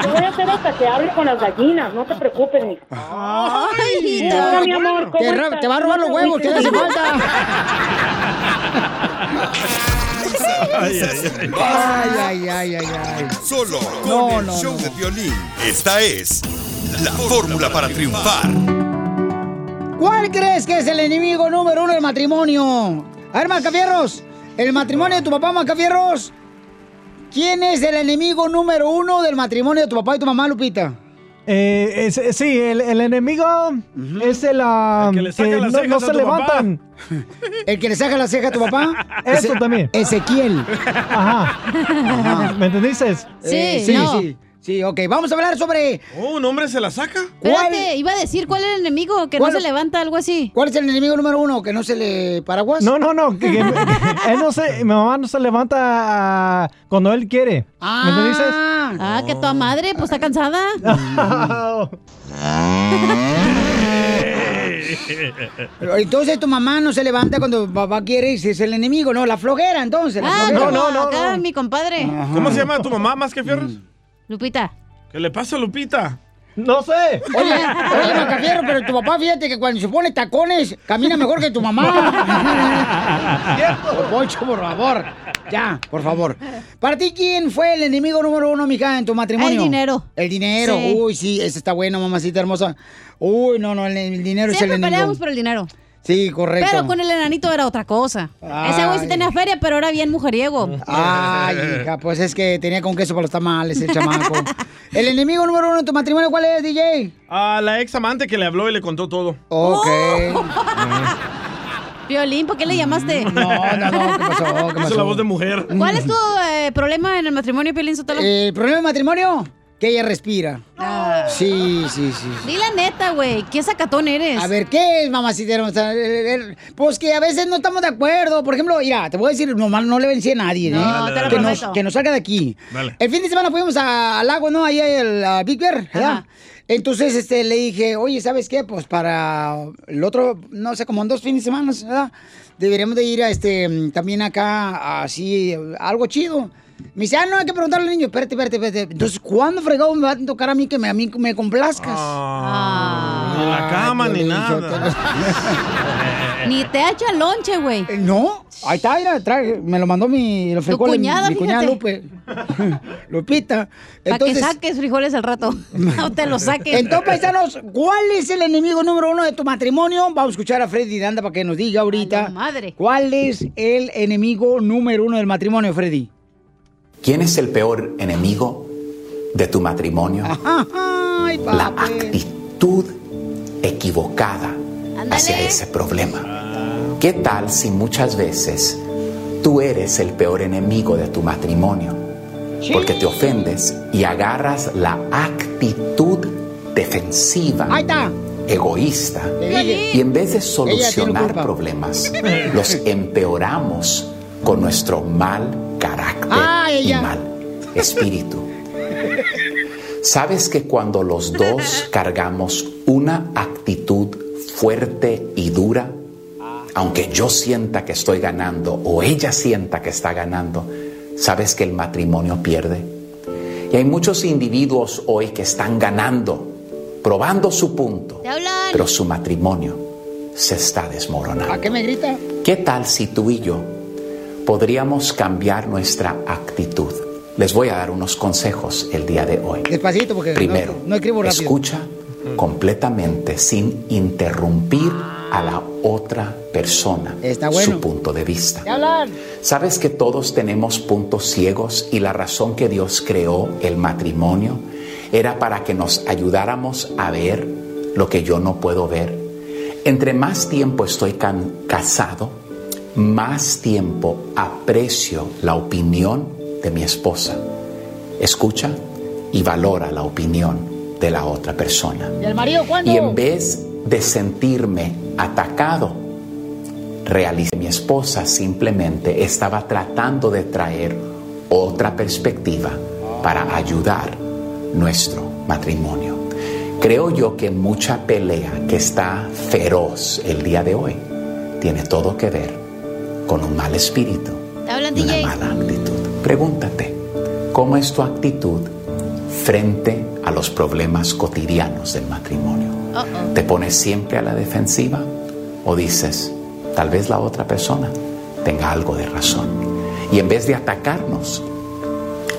Yo voy a hacer hasta que hable con las gallinas, no te preocupes, mi. Ay, Hola, no. mi amor, ¿cómo Te, te va a robar los te huevos, que le hace falta. <laughs> Ay, ay, ay. Ay, ay, ay, ay, ay. Solo con No, el no, show no. de violín. Esta es la fórmula para triunfar. ¿Cuál crees que es el enemigo número uno del matrimonio? A ver, Macafierros, el matrimonio de tu papá, Macafierros. ¿Quién es el enemigo número uno del matrimonio de tu papá y tu mamá, Lupita? Eh, es- sí, el, el enemigo es el ah, El que le saca las no, no a se tu levantan. ¿El que le saca la ceja a tu papá? <laughs> Eso también. Ezequiel. Ajá. ¿Me entendiste? Eh, sí, sí. Sí, ok. Vamos a hablar sobre... Oh, ¿un hombre se la saca? Espérate, iba a decir cuál es el enemigo, que ¿Cuál? no se levanta, algo así. ¿Cuál es el enemigo número uno? ¿Que no se le paraguas? No, no, no. Que, que- que él no se, mi mamá no se levanta ah, cuando él quiere. ¿Me entendiste? Ah, que tu madre, pues está cansada. Entonces tu mamá no se levanta cuando papá quiere y ese es el enemigo, ¿no? La flojera, entonces. La Ah, flojera. no, acá mi compadre. ¿Cómo se llama tu mamá más que fierros? Lupita. ¿Qué le pasa a Lupita? No sé. Oye, <laughs> oye, Macafierro, pero tu papá, fíjate que cuando se pone tacones, camina mejor que tu mamá. <laughs> ¿Cierto? Poncho, por favor. Ya, por favor. Para ti, ¿quién fue el enemigo número uno, mija, en tu matrimonio? El dinero. El dinero. Sí. Uy, sí, ese está bueno, mamacita hermosa. Uy, no, no, el, el dinero es Siempre el enemigo. peleamos por el dinero. Sí, correcto. Pero con el enanito era otra cosa. Ese güey sí tenía feria, pero era bien mujeriego. Ay, hija, pues es que tenía con queso para los tamales el chamaco. <laughs> ¿El enemigo número uno en tu matrimonio cuál es, DJ? A la ex amante que le habló y le contó todo. Ok. <laughs> Violín, ¿por qué le llamaste? No, no, no, ¿qué pasó? ¿Qué Hizo <laughs> pasó? la voz de mujer. ¿Cuál es tu eh, problema en el matrimonio, Piolín Sotelo? ¿El problema de matrimonio? Que ella respira. Sí, sí, sí. Di la neta, güey. ¿Qué sacatón eres? A ver, ¿qué es, mamacita hermosa? Eh, eh, Pues que a veces no estamos de acuerdo. Por ejemplo, mira, te voy a decir, nomás no le vencí a nadie, ¿eh? No, lo que, nos, que nos salga de aquí. El fin de semana fuimos a- al lago, ¿no? Ahí el a Big Bear, ¿verdad? Ajá. Entonces, este, le dije, oye, ¿sabes qué? Pues para el otro, no sé, como en dos fines de semana, ¿verdad? Deberíamos de ir a este, también acá, así, algo chido. Me dice, ah, no, hay que preguntarle al niño, espérate, espérate, espérate. Entonces, ¿cuándo fregado me va a tocar a mí que me, a mí me complazcas? Ah, Ni en la cama, ni nada. <laughs> Ni te ha hecho el lonche, güey. Eh, No, ahí está, mira, trae, me lo mandó mi, lo Tu frijoles, cuñada, mi cuñada. Lupe. <laughs> Lupita. Para que saques frijoles al rato. <laughs> No te los saques. entonces, paisanos, ¿cuál es el enemigo número uno de tu matrimonio? Vamos a escuchar a Freddy Danda para que nos diga ahorita. A la madre. ¿Cuál es el enemigo número uno del matrimonio, Freddy? ¿Quién es el peor enemigo de tu matrimonio? Ay, La actitud equivocada hacia ese problema. ¿Qué tal si muchas veces tú eres el peor enemigo de tu matrimonio? Porque te ofendes y agarras la actitud defensiva, egoísta, y en vez de solucionar problemas, <laughs> los empeoramos con nuestro mal carácter Ah, y mal espíritu. ¿Sabes que cuando los dos cargamos una actitud fuerte y dura, aunque yo sienta que estoy ganando o ella sienta que está ganando, sabes que el matrimonio pierde? Y hay muchos individuos hoy que están ganando, probando su punto, pero su matrimonio se está desmoronando. ¿A qué me grita? ¿Qué tal si tú y yo podríamos cambiar nuestra actitud? Les voy a dar unos consejos el día de hoy. Despacito, porque Primero, no, no escribo rápido. escucha completamente sin interrumpir a la otra persona Está bueno. su punto de vista. ¿Sabes que todos tenemos puntos ciegos y la razón que Dios creó el matrimonio era para que nos ayudáramos a ver lo que yo no puedo ver? Entre más tiempo estoy casado, más tiempo aprecio la opinión de mi esposa. Escucha y valora la opinión de la otra persona. ¿Y el marido? Y en vez de sentirme atacado, realicé mi esposa simplemente estaba tratando de traer otra perspectiva para ayudar nuestro matrimonio. Creo yo que mucha pelea que está feroz el día de hoy tiene todo que ver con un mal espíritu y una mala actitud. Pregúntate, ¿cómo es tu actitud frente a los problemas cotidianos del matrimonio? ¿Te pones siempre a la defensiva o dices, tal vez la otra persona tenga algo de razón? Y en vez de atacarnos,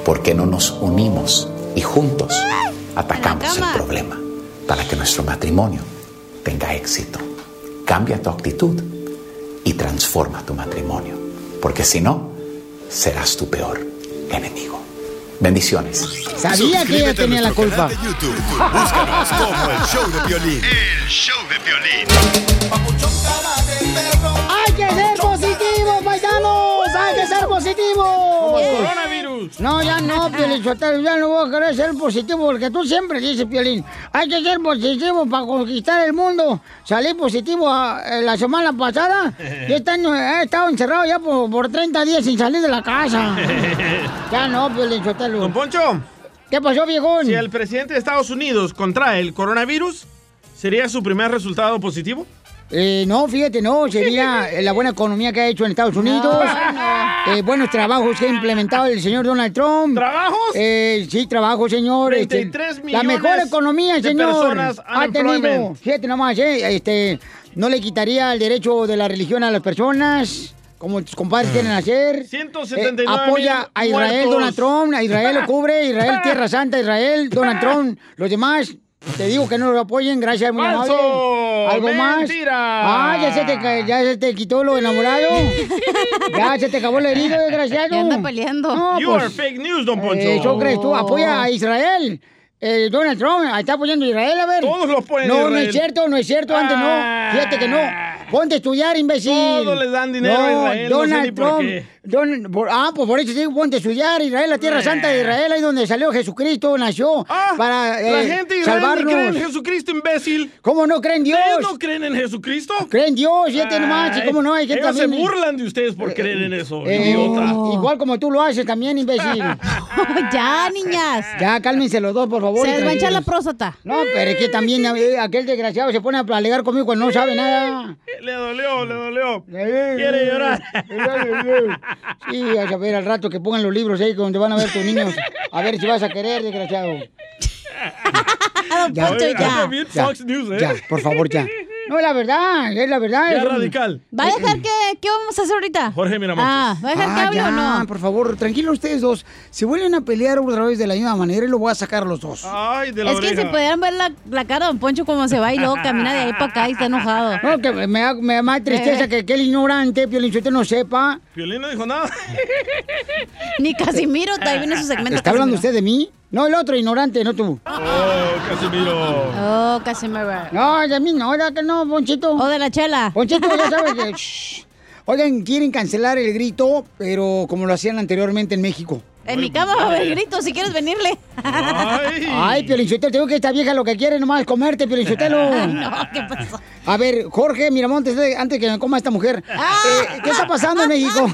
¿por qué no nos unimos y juntos atacamos el problema para que nuestro matrimonio tenga éxito? Cambia tu actitud y transforma tu matrimonio, porque si no, serás tu peor enemigo. Bendiciones. Sabía que ella tenía la culpa. de YouTube. Búscanos como el show de violín. El show de violín. ¡Hay que ser positivos, paisanos! ¡Hay que ser positivos! Coronavirus. No, ya no, <laughs> Piolín Sotelo, ya no voy a querer ser positivo porque tú siempre dices, Piolín, hay que ser positivo para conquistar el mundo. Salí positivo ah, eh, la semana pasada <laughs> y este año he estado encerrado ya por, por 30 días sin salir de la casa. <laughs> Ya no, Piolín Sotelo. Don Poncho, ¿Qué pasó, viejón? si el presidente de Estados Unidos contrae el coronavirus, ¿sería su primer resultado positivo? Eh, no, fíjate, no, sería la buena economía que ha hecho en Estados Unidos, eh, buenos trabajos que ha implementado el señor Donald Trump. ¿Trabajos? Eh, sí, trabajo, señor. este, 33 la mejor economía, de señor. ha tenido, fíjate nomás, eh, este, no le quitaría el derecho de la religión a las personas. Como tus compadres quieren hacer. 179 Eh, apoya a Israel, muertos. Donald Trump. A Israel lo cubre. Israel, <laughs> Tierra Santa, Israel, Donald Trump. Los demás, te digo que no lo apoyen. Gracias, muy ¡Falso! amable. ¿Algo más? ¡Mentira! Ah, ya se te, ya se te quitó lo enamorado. ya se te acabó la herida, desgraciado. Ya anda peleando. No, You pues, are fake news, Don Poncho. Eso crees tú. Apoya a Israel. Eh, Donald Trump ahí está apoyando a Israel, a ver. Todos lo apoyan a No, no Israel. es cierto, no es cierto, antes no. Fíjate que no. Ponte a estudiar, imbécil. Todo le dan dinero a Israel, no sé Donald ni por Trump. qué. Don- por- ah, pues por eso sí, ponte a estudiar. Israel, la tierra Nah. santa de Israel, ahí donde salió Jesucristo, nació. para Ah, La eh, gente de Israel salvarnos. cree en Jesucristo, imbécil. ¿Cómo no creen Dios? ¿Ustedes no creen en Jesucristo? Creen Dios, fíjate nomás, y Ay, cómo no, hay gente ellos se también. burlan de ustedes por creer en eso, Eh, idiota. Igual como tú lo haces también, imbécil. <laughs> ya, niñas. Ya, cálmense los dos, por favor. Se les va a echar la próstata. No, pero es que también eh, aquel desgraciado se pone a alegar conmigo cuando no sabe nada. Le dolió, le dolió. Quiere llorar. Sí, a saber al rato que pongan los libros ahí donde van a ver tus niños. A ver si vas a querer, desgraciado. <laughs> Ya. Fox News, ¿eh? Ya, por favor, ya. No, es la verdad, es la verdad. Ya, es un- radical. ¿Va a dejar que, qué vamos a hacer ahorita? Jorge Miramontes. Ah, ¿va a dejar que Ah, hable ya, o no? por favor, tranquilos ustedes dos. Si vuelven a pelear otra vez de la misma manera, lo voy a sacar a los dos. Ay, de la Es que si pudieran ver la, la cara de Don Poncho como se va y luego camina de ahí para acá y está enojado. No, que me da, me da más tristeza que, que el ignorante, Piolín, usted no sepa. Piolín no dijo nada. Ni Casimiro, también viene su segmento. ¿Está hablando Casimiro. usted de mí? No, el otro ignorante, no tú. Oh, Casimiro. Oh, Casimiro. No, de mí no, ¿verdad que no, Ponchito? O de la chela. Ponchito, ya sabes que... <laughs> Oigan, quieren cancelar el grito, pero como lo hacían anteriormente en México. En mi cama va a haber grito si quieres venirle. Ay. Ay, Piolinchotelo, te digo que esta vieja lo que quiere nomás es comerte, Piolinchotelo. <laughs> no, ¿qué pasó? A ver, Jorge Miramontes, eh, antes que me coma esta mujer, eh, ¿qué está pasando en México?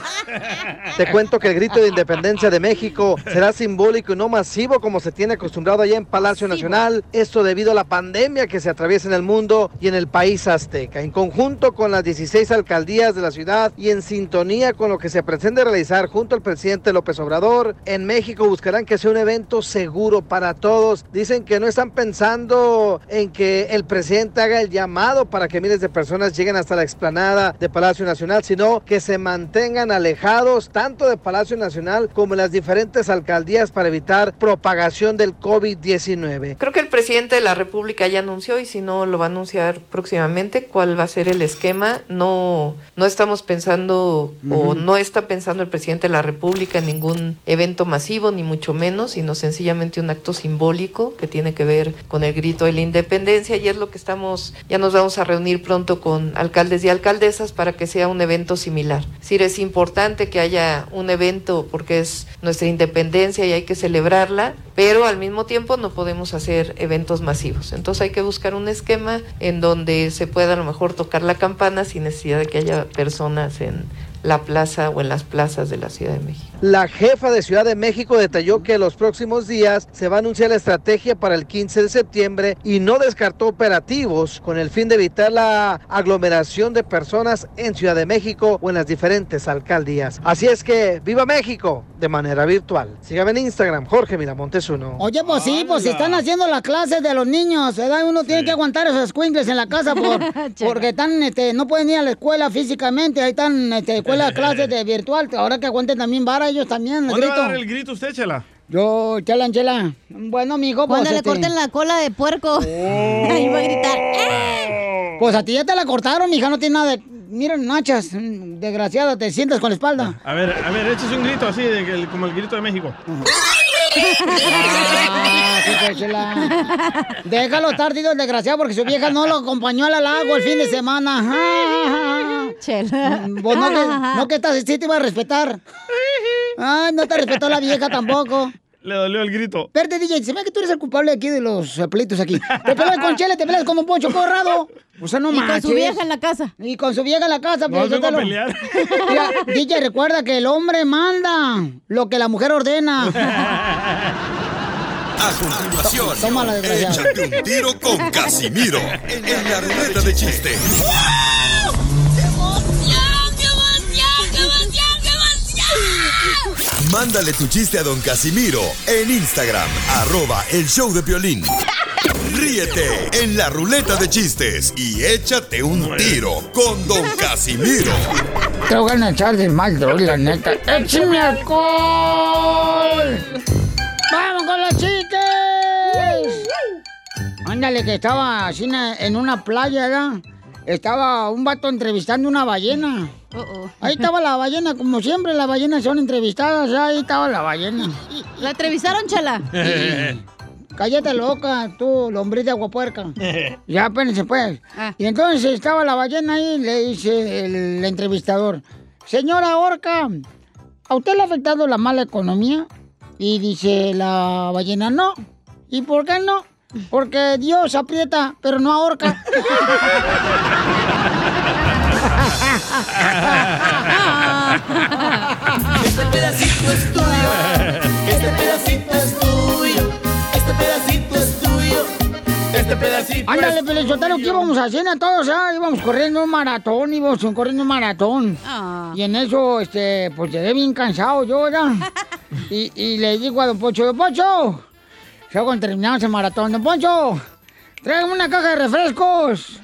Te cuento que el grito de independencia de México será simbólico y no masivo como se tiene acostumbrado allá en Palacio Nacional. Esto debido a la pandemia que se atraviesa en el mundo y en el país azteca. En conjunto con las 16 alcaldías de la ciudad y en sintonía con lo que se pretende realizar junto al presidente López Obrador, en México buscarán que sea un evento seguro para todos. Dicen que no están pensando en que el presidente haga el llamado para que miles de personas lleguen hasta la explanada de Palacio Nacional, sino que se mantengan alejados tanto de Palacio Nacional como en las diferentes alcaldías para evitar propagación del COVID-19. Creo que el presidente de la República ya anunció y si no lo va a anunciar próximamente cuál va a ser el esquema. No, no estamos pensando o Ujú. no está pensando el presidente de la República en ningún evento masivo, ni mucho menos, sino sencillamente un acto simbólico que tiene que ver con el grito de la independencia y es lo que estamos, ya nos vamos a reunir pronto con alcaldes y alcaldesas para que sea un evento similar. Es es importante que haya un evento porque es nuestra independencia y hay que celebrarla, pero al mismo tiempo no podemos hacer eventos masivos. Entonces hay que buscar un esquema en donde se pueda a lo mejor tocar la campana sin necesidad de que haya personas en la plaza o en las plazas de la Ciudad de México. La jefa de Ciudad de México detalló que los próximos días se va a anunciar la estrategia para el 15 de septiembre y no descartó operativos con el fin de evitar la aglomeración de personas en Ciudad de México o en las diferentes alcaldías. Así es que viva México de manera virtual. Sígame en Instagram, Jorge Miramontes uno. Oye, pues sí, pues si están haciendo las clases de los niños, ¿verdad? Uno tiene que aguantar esos escuincles en la casa <laughs> por, porque están, este, no pueden ir a la escuela físicamente, ahí están, este, escuela, clases de virtual, ahora que aguanten también vara ellos también, el ¿Dónde va a grito. dar el grito usted, Chela? Yo, chela, chela. Bueno, mijo, pues Cuando le este, corten la cola de puerco. <laughs> Ahí va a gritar. ¡Eh! Pues a ti ya te la cortaron, mija, no tiene nada de... Miren, nachas, desgraciada, te sientas con la espalda. A ver, a ver, échese un grito así, de que el- como el grito de México. Ah, sí, pues, chela. Déjalo estar, tío, el desgraciado, porque su vieja no lo acompañó al lago el fin de semana. Chela. Pues no <laughs> que, no que esta sí te iba a respetar. Ay, no te respetó la vieja tampoco. Le dolió el grito. Espérate, DJ, se ve que tú eres el culpable aquí de los eh, pleitos aquí. Te peleas con Chela, te peleas con un Poncho Corrado. O sea, no Y con su vieja en la casa. Y con su vieja en la casa. No pues, vengo a Sotelo. pelear. <laughs> Mira, DJ, recuerda que el hombre manda lo que la mujer ordena. <laughs> A continuación, Tómala, échate un tiro con Casimiro en la ruleta de chiste. Mándale tu chiste a don Casimiro en Instagram, arroba el show de violín. Ríete en la ruleta de chistes y échate un tiro con don Casimiro. Te voy a echar de mal, la neta. ¡Échame alcohol! ¡Vamos con los chistes! Ándale, que estaba así en- en una playa, ¿verdad? Estaba un vato entrevistando una ballena. Ahí estaba la ballena, como siempre las ballenas son entrevistadas, ahí estaba la ballena. ¿La entrevistaron, Chela? cállate loca, tú, lombriz de agua puerca. <laughs> Ya, espérense, pues. Y entonces estaba la ballena ahí y le dice el entrevistador, señora Orca, ¿a usted le ha afectado la mala economía? Y dice la ballena, no. ¿Y por qué no? Porque Dios aprieta, pero no ahorca. Este pedacito es tuyo. Este pedacito es tuyo. Este pedacito es tuyo. Este pedacito Ándale, es Pelizotero, ¿qué íbamos a hacer a todos? ah? Íbamos corriendo un maratón, íbamos corriendo un maratón. Y en eso, este, pues llegué bien cansado yo, ¿verdad? <laughs> y, y le digo a Don Poncho, Don Poncho, ya cuando terminamos el maratón, Don Poncho, tráigame una caja de refrescos.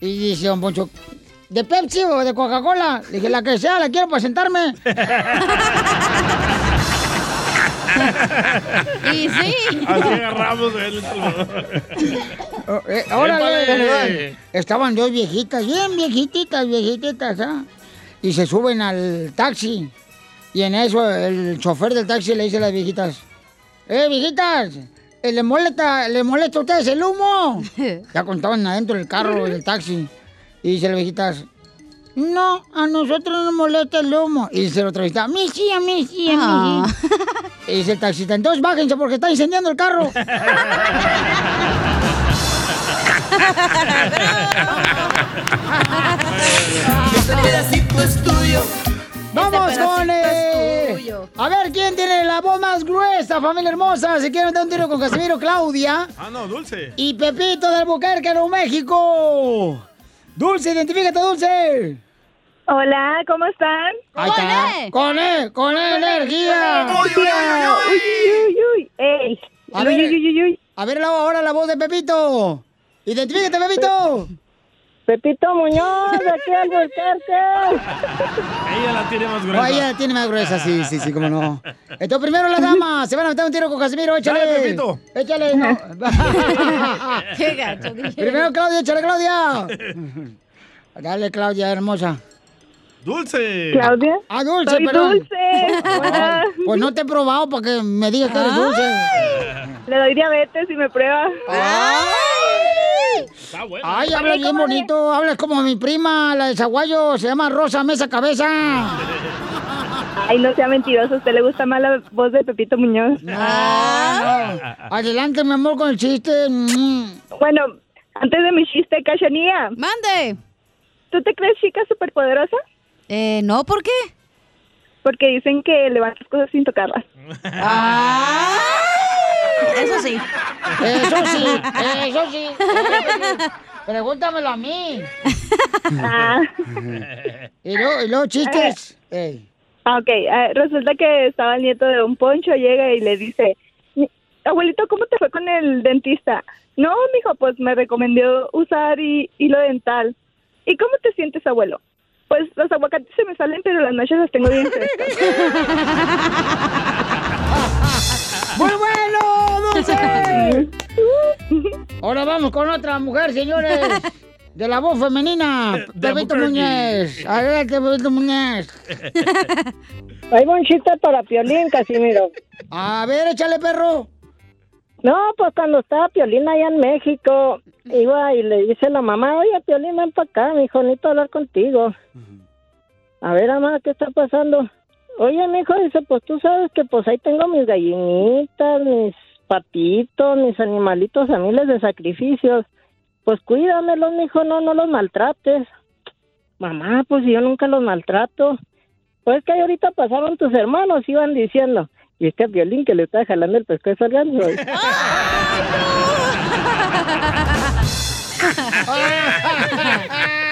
Y dice Don Poncho, ¿de Pepsi o de Coca-Cola? Le dije, la que sea, la quiero para sentarme. <laughs> Y sí. Así agarramos el... Eh, órale, Épale. Estaban dos viejitas, bien viejititas, viejititas, ¿ah? Y se suben al taxi. Y en eso el chofer del taxi le dice a las viejitas, ¡Eh, viejitas! Eh, ¿Le molesta, ¿Le molesta a ustedes el humo? <laughs> ya contaban adentro del carro del taxi. Y dice las viejitas, no, a nosotros no nos molesta el humo. Y dice la otra viejita, a mí sí, a mí sí, a mí sí. Y dice el taxista, entonces bájense porque está incendiando el carro. <laughs> Este pedacito es tuyo. Vamos Este con es tuyo. A ver, ¿quién tiene la voz más gruesa, familia hermosa? Si quieren dar un tiro con Casimiro, Claudia. Ah, no, dulce. Y Pepito del Buquerque, Nuevo México. Dulce, identifícate, Dulce. Hola, ¿cómo están? Ahí está. Con él, con él, energía. Uy, uy, uy, uy, uy. Ey. A ver, Uy, uy, uy, uy. a ver la- ahora la voz de Pepito. Identifícate, Pepito. Pepito Muñoz, de aquí al. <laughs> Ella la tiene más Oh, gruesa. ella tiene más gruesa, sí, sí, sí, cómo no. Entonces, primero la dama. Se van a meter un tiro con Casimiro, échale. Dale, Pepito. Échale, no. <laughs> Qué gacho, <laughs> dije. Primero, Claudia, échale, Claudia. Dale, Claudia, hermosa. Dulce. ¿Claudia? Ah, dulce, Soy perdón. dulce. Ay, pues no te he probado para que me digas que eres dulce. Le doy diabetes y me prueba. Está bueno. Ay, hablas bien bonito. Hablas como mi prima, la de Zaguayo. Se llama Rosa Mesa Cabeza. <laughs> Ay, no sea mentiroso. ¿A usted le gusta más la voz de Pepito Muñoz? Ah, Adelante, mi amor, con el chiste. Bueno, antes de mi chiste, Cachanía. Mande. ¿Tú te crees chica superpoderosa? Eh, no, ¿por qué? Porque dicen que levantas cosas sin tocarlas. Eso sí. Eso sí, eso sí. Pregúntamelo a mí. Ah. Y luego, y luego chistes. Ey. Ah, Ok, eh, resulta que estaba el nieto de un poncho, llega y le dice, "Mi- abuelito, ¿cómo te fue con el dentista? No, mijo, pues me recomendó usar hi- hilo dental. ¿Y cómo te sientes, abuelo? Pues los aguacates se me salen, pero las noches las tengo bien frescas. <laughs> ¡Muy bueno, Dulce! <laughs> Ahora vamos con otra mujer, señores. De la voz femenina, Pepito. Muñez. Adelante, Pepito Muñez. <laughs> Hay un chiste para Piolín, Casimiro. A ver, échale, perro. No, pues cuando estaba Piolín allá en México, iba y le dice a la mamá, oye, Piolín, ven para acá, mi hijo, necesito hablar contigo. A ver, mamá, ¿qué está pasando? Oye, mi hijo, dice, pues tú sabes que pues ahí tengo mis gallinitas, mis patitos, mis animalitos a miles de sacrificios. Pues cuídamelos, mi hijo, no, no los maltrates. Mamá, pues yo nunca los maltrato. Pues que ahorita pasaron tus hermanos, iban diciendo, y es que a Violín que le está jalando el pescuezo al ganso. <laughs> <laughs>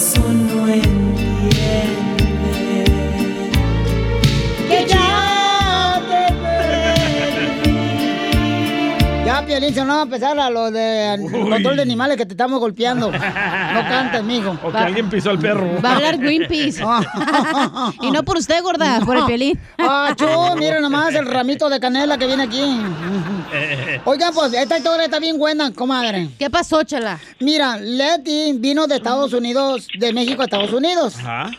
Corazón no entiende. Piolín, si no va a empezar a lo de control de animales que te estamos golpeando. No cantes, mijo. O que alguien pisó al perro. Va a hablar Greenpeace. <laughs> y no por usted, gorda, por el Piolín. Ah, miren nomás el ramito de canela que viene aquí. <laughs> Oigan, pues esta historia está bien buena, comadre. ¿Qué pasó, chala? Mira, Leti vino de Estados Unidos, de México a Estados Unidos. Ajá.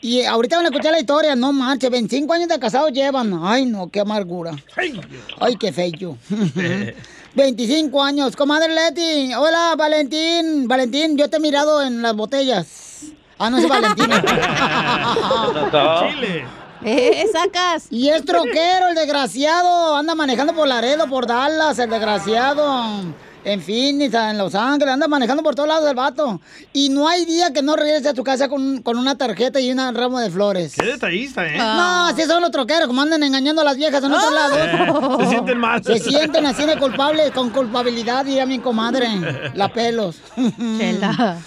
Y ahorita van a escuchar la historia, no manches, 25 años de casados llevan. Ay, no, qué amargura. Ay, qué feo. <laughs> 25 años. Comadre Leti. Hola, Valentín. Valentín, yo te he mirado en las botellas. Ah, no es Valentina. <laughs> Chile. Eh, sacas. Y es troquero, el desgraciado. Anda manejando por Laredo, por Dallas, el desgraciado. En Phoenix, en Los Ángeles, anda manejando por todos lados el vato. Y no hay día que no regrese a tu casa con, con una tarjeta y un ramo de flores. Qué detallista, ¿eh? No, así son los troqueros, como andan engañando a las viejas en otros lados. <laughs> Eh, se sienten mal. Se sienten así de culpables, con culpabilidad, diría mi comadre. La pelos. Chela.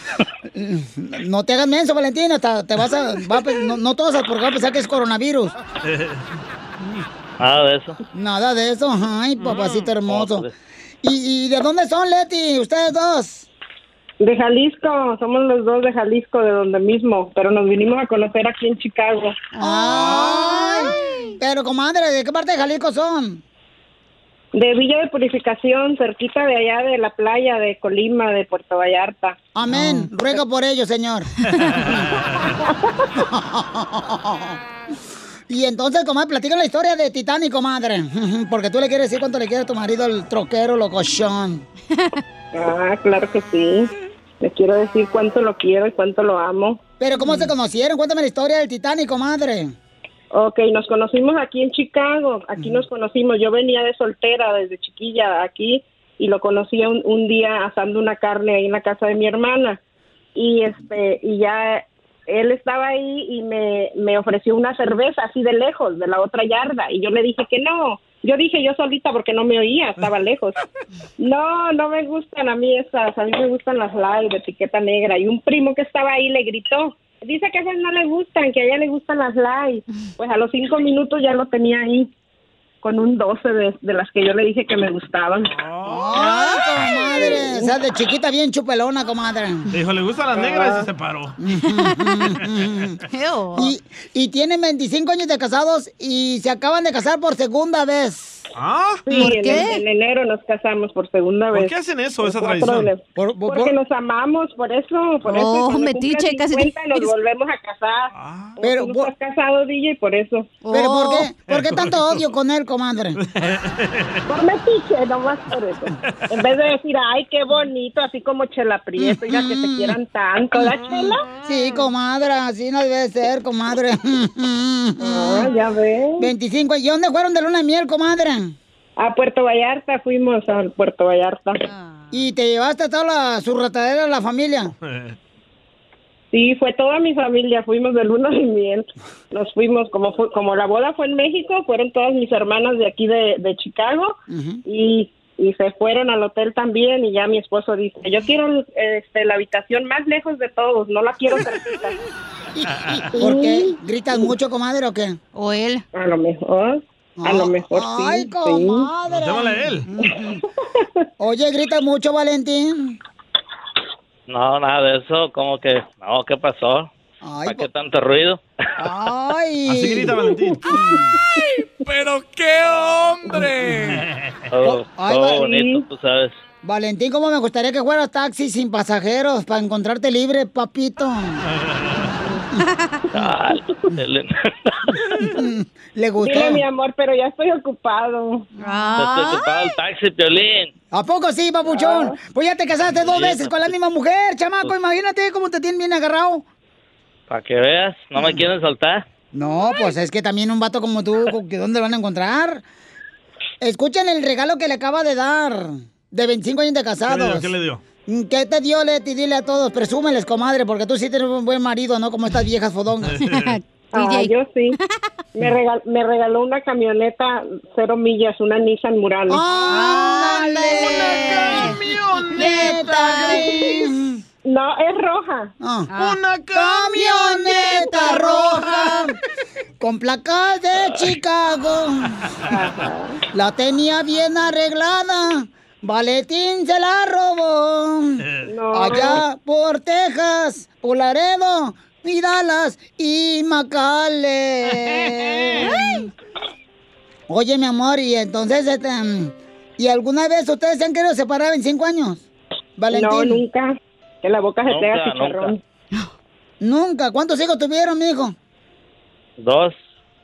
No te hagas menso, Valentina. hasta Te vas a. va a no, no tosas porque va a pensar que es coronavirus. <laughs> Nada de eso. Nada de eso. Ay, papacito hermoso. Hombre. ¿Y, y de dónde son, Leti? ¿Ustedes dos? De Jalisco, somos los dos de Jalisco, de donde mismo, pero nos vinimos a conocer aquí en Chicago. Ay. Pero, comadre, ¿de qué parte de Jalisco son? De Villa de Purificación, cerquita de allá de la playa de Colima, de Puerto Vallarta. Amén. Ruega por ello, señor. <laughs> <laughs> y entonces, comadre, platica la historia de Titanic, comadre. <laughs> Porque tú le quieres decir cuánto le quiere a tu marido, el troquero locochón. <laughs> Ah, claro que sí. Le quiero decir cuánto lo quiero y cuánto lo amo. Pero, ¿cómo se conocieron? Cuéntame la historia del Titanic, comadre. Ok, nos conocimos aquí en Chicago, aquí nos conocimos. Yo venía de soltera desde chiquilla aquí y lo conocí un, un día asando una carne ahí en la casa de mi hermana. Y este y ya él estaba ahí y me, me ofreció una cerveza así de lejos, de la otra yarda. Y yo le dije que no. Yo dije yo solita porque no me oía, estaba <laughs> lejos. No, no me gustan a mí esas, a mí me gustan las light de etiqueta negra. Y un primo que estaba ahí le gritó, dice que a esas no le gustan, que a ella le gustan las light. Pues a los cinco minutos ya lo tenía ahí, con un 12 de, de las que yo le dije que me gustaban. ¡Ay, comadre! O sea, de chiquita bien chupelona, comadre. Dijo, le gustan las negras y se separó. <laughs> y, y tienen 25 años de casados y se acaban de casar por segunda vez. ¿Ah? Sí, en, en enero nos casamos por segunda ¿Por vez. qué hacen eso, Por esa tradición? de- Porque nos amamos, por eso, por eso. Oh, cuando metiche, casi 50 nos volvemos a casar. Ah. Pero, tú estás casado, DJ, por eso. ¿Pero por Oh. qué? ¿Por qué tanto odio con él, comadre? <laughs> Por metiche, nomás por eso. En vez de decir, ay, qué bonito, así como Chela Prieto, ya que se quieran tanto, ¿la Chela? Sí, comadre, así no debe ser, comadre. Ah, ya ves. 25. ¿Y dónde fueron de luna de miel, comadre? A Puerto Vallarta, fuimos a Puerto Vallarta. ¿Y te llevaste a toda la, su ratadera de la familia? Sí, fue toda mi familia, fuimos de luna de miel. Nos fuimos, como fue, como la boda fue en México, fueron todas mis hermanas de aquí de, de Chicago y, y se fueron al hotel también y ya mi esposo dice, yo quiero este, la habitación más lejos de todos, no la quiero cerquita. <laughs> ¿Por qué? ¿Gritas mucho, comadre, o qué? ¿O él? A lo mejor, a lo mejor sí. Ay, sí. comadre. Llámale a él. <laughs> Oye, gritas mucho, Valentín. No, nada de eso. Como que, no, ¿qué pasó? ¿Para qué tanto ruido? Ay. <laughs> Así grita Valentín. ¡Pero qué hombre! <laughs> Ay, Val- bonito, tú sabes. Valentín, ¿cómo me gustaría que fueras taxi sin pasajeros para encontrarte libre, papito? <laughs> Ay. ¿Le gustó? Dile, mi amor, pero ya estoy ocupado. Estoy ocupado el taxi, Piolín. ¿A poco sí, papuchón? Pues ya te casaste dos Sí, veces con la misma mujer, chamaco. Imagínate cómo te tienen bien agarrado. Para que veas, no me quieren soltar. No, pues es que también un vato como tú, ¿que ¿dónde lo van a encontrar? Escuchen el regalo que le acaba de dar, de 25 años de ¿Qué le dio? casados. ¿Qué le dio? ¿Qué te dio, Leti? Dile a todos, presúmeles, comadre, porque tú sí tienes un buen marido, ¿no? Como estas viejas fodongas. <laughs> <laughs> Ah, yo sí. Me, <laughs> regal- me regaló una camioneta cero millas, una Nissan Murano. ¡Ándale! ¡Camioneta! No, es roja. ¡Una camioneta roja! Con placas de Chicago. La tenía bien arreglada. Valentín se la robó. Allá por Texas, por Laredo, y Dallas <laughs> y. Oye, mi amor, y entonces, este, mm, ¿y alguna vez ustedes se han querido separar en cinco años? Valentín. No, nunca. Que la boca se pega chicharrón. Nunca. ¿Cuántos hijos tuvieron, mijo? Dos.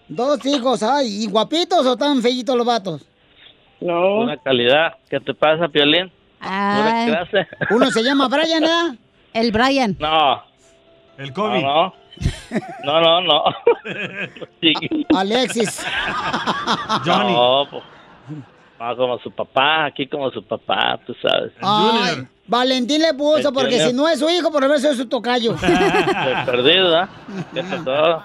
Dos hijos, ay, ¿y guapitos o tan feitos los vatos? No. Una calidad. ¿Qué te pasa, Piolín? Ay. clase. Uno se llama Brian, ¿verdad? <laughs> El Brian. No. El COVID. No, no. No, no, no. <laughs> Sí. Alexis. Johnny. No, pues. No, como su papá, aquí como su papá, tú sabes. Ay, Valentín le puso, porque si no es su hijo, por lo menos es su tocayo. De perdido, ¿ah? ¿Qué pasó?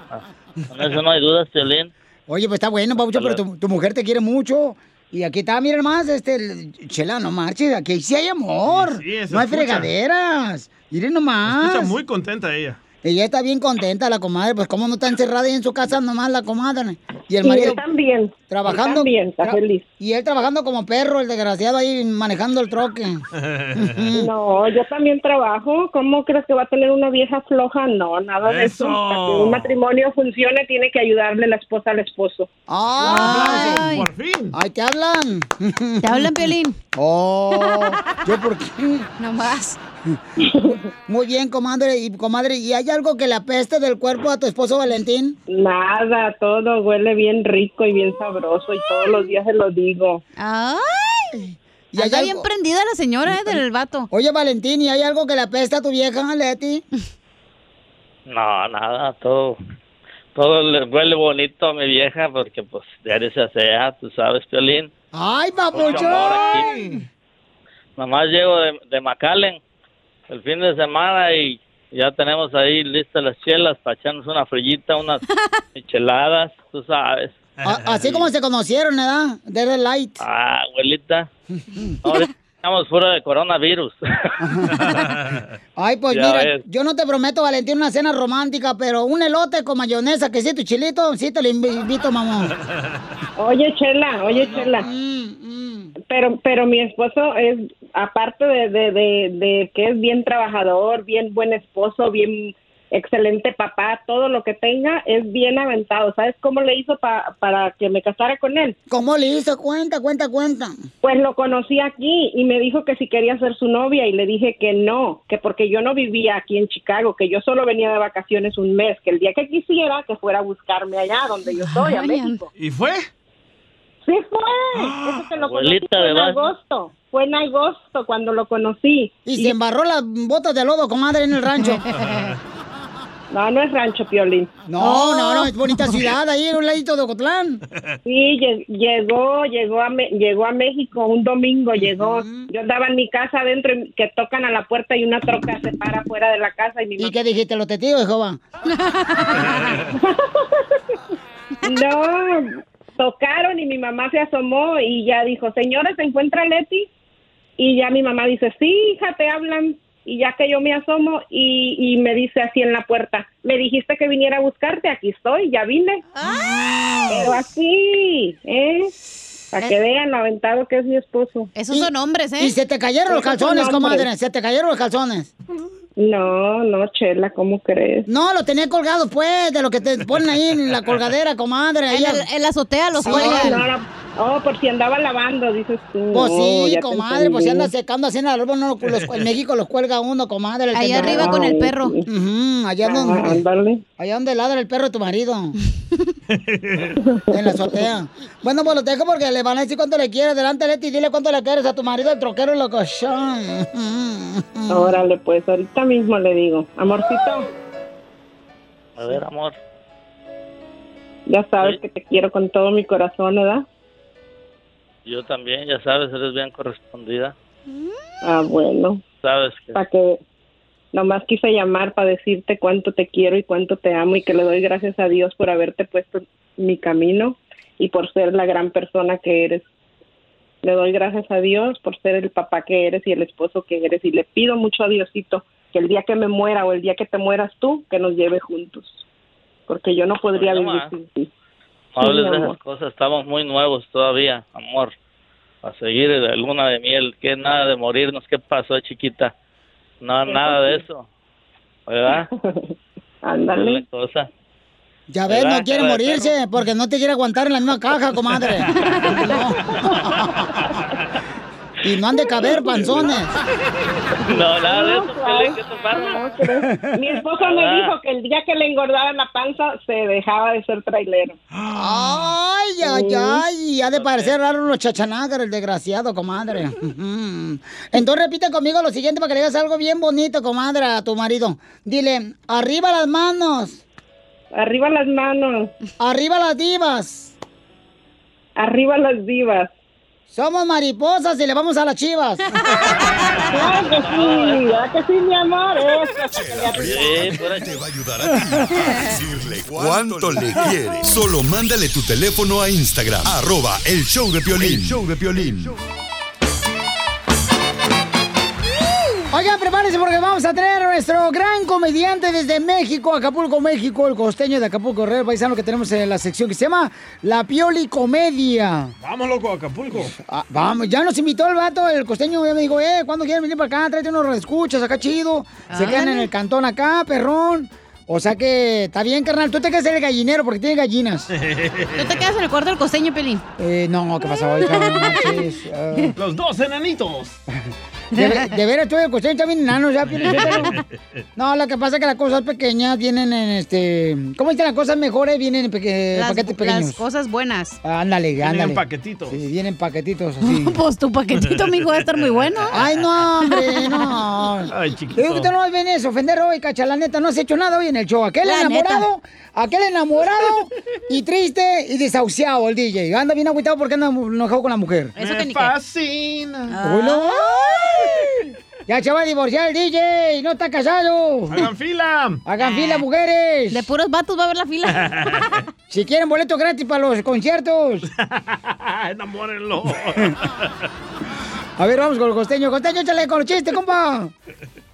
Con eso no hay dudas, Piolín. Oye, pues está bueno, Paucho, pero tu, tu mujer te quiere mucho. Y aquí está, miren más, este, el- Chela, no marches, aquí sí hay amor. Sí, sí, no hay escucha. fregaderas. Miren nomás. Escucha muy contenta ella. Ella está bien contenta, la comadre, pues cómo no está encerrada ahí en su casa nomás la comadre. Y el Y marido él también. trabajando. Él también, está feliz. Y él trabajando como perro, el desgraciado ahí manejando el troque. <laughs> No, yo también trabajo. ¿Cómo crees que va a tener una vieja floja? No, nada de eso. Eso. Para que un matrimonio funcione, tiene que ayudarle la esposa al esposo. ¡Ay! Por fin. ¡Ay, te hablan! Te hablan, Piolín. <laughs> ¡Oh! ¿Yo por qué? <laughs> No más. <laughs> Muy bien, comadre. Y, comadre, ¿y hay algo que le apeste del cuerpo a tu esposo Valentín? Nada, todo huele bien rico y bien sabroso y todos los días se lo digo. ¡Ay! ¿Y hay Anda algo- bien prendida la señora eh, del vato. Oye, Valentín, ¿y hay algo que le apeste a tu vieja, Leti? <laughs> No, nada, todo. Todo le huele bonito a mi vieja porque, pues, diario se asea, tú sabes, Piolín. ¡Ay, papuchón! Nomás llego de, de McAllen el fin de semana y ya tenemos ahí listas las chelas para echarnos una frillita, unas <laughs> micheladas, tú sabes. A- así como se conocieron, ¿verdad? De Light. Ah, abuelita. Ahorita <laughs> estamos fuera de coronavirus. <laughs> Ay, pues Ya mira, ves. yo no te prometo, Valentín, una cena romántica, pero un elote con mayonesa, quesito y chilito, sí te lo invi- invito, mamón. Oye, Chela, oye, Chela. Pero, pero mi esposo es, aparte de, de, de, de que es bien trabajador, bien buen esposo, bien excelente papá, todo lo que tenga, es bien aventado. ¿Sabes cómo le hizo pa- para que me casara con él? ¿Cómo le hizo? Cuenta, cuenta, cuenta. Pues lo conocí aquí y me dijo que si quería ser su novia y le dije que no, que porque yo no vivía aquí en Chicago, que yo solo venía de vacaciones un mes, que el día que quisiera que fuera a buscarme allá donde yo estoy, a México. ¿Y fue? Sí fue. Eso que lo conocí Abuelita, en agosto. Fue en agosto cuando lo conocí. Y se embarró las botas de lodo, comadre, en el rancho. <laughs> No, no es rancho, Piolín. No, no, no, es bonita ciudad, ahí en un ladito de Ocotlán. <laughs> Sí, lle- llegó, llegó a, Me- llegó a México un domingo, llegó. Yo andaba en mi casa adentro y que tocan a la puerta y una troca se para fuera de la casa y mi ¿Y qué dijiste, los tetíos de Jehová? <laughs> No, tocaron y mi mamá se asomó y ya dijo, señora, ¿se encuentra Leti? Y ya mi mamá dice, sí, hija, te hablan. Y ya que yo me asomo y, y me dice así en la puerta, me dijiste que viniera a buscarte, aquí estoy, ya vine. Pero así, ¿eh? Para que vean lo aventado que es mi esposo. Esos son hombres, ¿eh? Y se te cayeron los calzones, comadre, se te cayeron los calzones. No, no, Chela, ¿cómo crees? No, lo tenía colgado, pues, de lo que te ponen ahí en la colgadera, comadre. ahí En, el- en la azotea los Sí. cuelgan. No, no, Oh, por si andaba lavando, dices tú. Pues Oh, sí, ya te comadre, pues si anda secando así en el árbol, no, los- en México los cuelga uno, comadre. el Ahí que- arriba con el perro. Ujú, allá Ah, donde, allá donde ladra el perro de tu marido. <laughs> en la azotea. Bueno, pues lo dejo porque le van a decir cuánto le quieres. Delante, Leti, dile cuánto le quieres a tu marido, el troquero locochón. Órale, pues ahorita mismo le digo, amorcito, A ver, amor. ya sabes que te quiero con todo mi corazón, ¿verdad? Yo también, ya sabes, eres bien correspondida. Ah, bueno, Sabes que para que nomás quise llamar para decirte cuánto te quiero y cuánto te amo y que le doy gracias a Dios por haberte puesto mi camino y por ser la gran persona que eres. Le doy gracias a Dios por ser el papá que eres y el esposo que eres y le pido mucho a Diosito que el día que me muera o el día que te mueras tú, que nos lleve juntos. Porque yo no podría Oye, vivir sin ti. no hables Sí, de amor. esas cosas, estamos muy nuevos todavía, amor. a seguir la luna de miel, que nada de morirnos, ¿qué pasó, chiquita? No, nada de eso, ¿verdad? <laughs> Ándale. Cosa. Ya ves, ¿Verdad, no quiere morirse porque no te quiere aguantar en la misma caja, comadre. <laughs> <laughs> y no han de caber panzones. No, nada de eso, Piolín, ¿qué te pasa? Mi esposa me Ah. dijo que el día que le engordara la panza se dejaba de ser trailero. Ay, ay, Sí. ay, ha de parecer raro los chachanagas, el desgraciado, comadre. <laughs> <laughs> Entonces repite conmigo lo siguiente para que le digas algo bien bonito, comadre, a tu marido. Dile, arriba las manos. Arriba las manos. Arriba las divas. Arriba las divas. Somos mariposas y le vamos a las chivas. <laughs> Claro que sí, ¿verdad que sí, mi amor? Te va a ayudar a ti a decirle cuánto le quieres. Solo mándale tu teléfono a Instagram, arroba el show de Piolín. El show de Piolín. Oigan, prepárense porque vamos a tener a nuestro gran comediante desde México, Acapulco, México, el costeño de Acapulco, Real Paisano, que tenemos en la sección que se llama La Pioli Comedia. Vamos, loco, Acapulco. Ah, vamos, ya nos invitó el vato, el costeño, ya me dijo, eh, ¿cuándo quieren venir para acá? Tráete unos escuchas acá chido. Se quedan en el cantón acá, perrón. O sea que está bien, carnal. Tú te quedas en el gallinero porque tiene gallinas. <laughs> ¿Tú te quedas en el cuarto del costeño, Pelín? Eh, no, ¿qué pasó? Manches, <laughs> ah. Los dos enanitos. <laughs> De, de veras, tú el costeño está bien enano ya. <laughs> No, lo que pasa es que las cosas pequeñas vienen en este... ¿Cómo dicen las cosas mejores? Vienen en peque- Las, paquetes pequeños. las cosas buenas. Ándale, Vienen ándale. en paquetitos. Sí, vienen paquetitos <laughs> así. Pues tu paquetito, amigo, va a estar muy bueno. Ay, no, hombre, no. Ay, Te digo que tú chiquito. no vienes a ofender hoy, cacha, la neta, no has hecho nada hoy en el show. Aquel La enamorado, aquel enamorado y triste y desahuciado el DJ. Anda bien agüitado porque anda enojado con la mujer. Eso que Me ni qué. fascina. No. <laughs> Ya se va a divorciar el DJ, no está casado. Hagan fila. Hagan fila, mujeres. De puros vatos va a haber la fila. <laughs> Si quieren boletos gratis para los conciertos. <laughs> Enamórenlo. A ver, vamos con el costeño. Costeño, échale con los chistes, compa.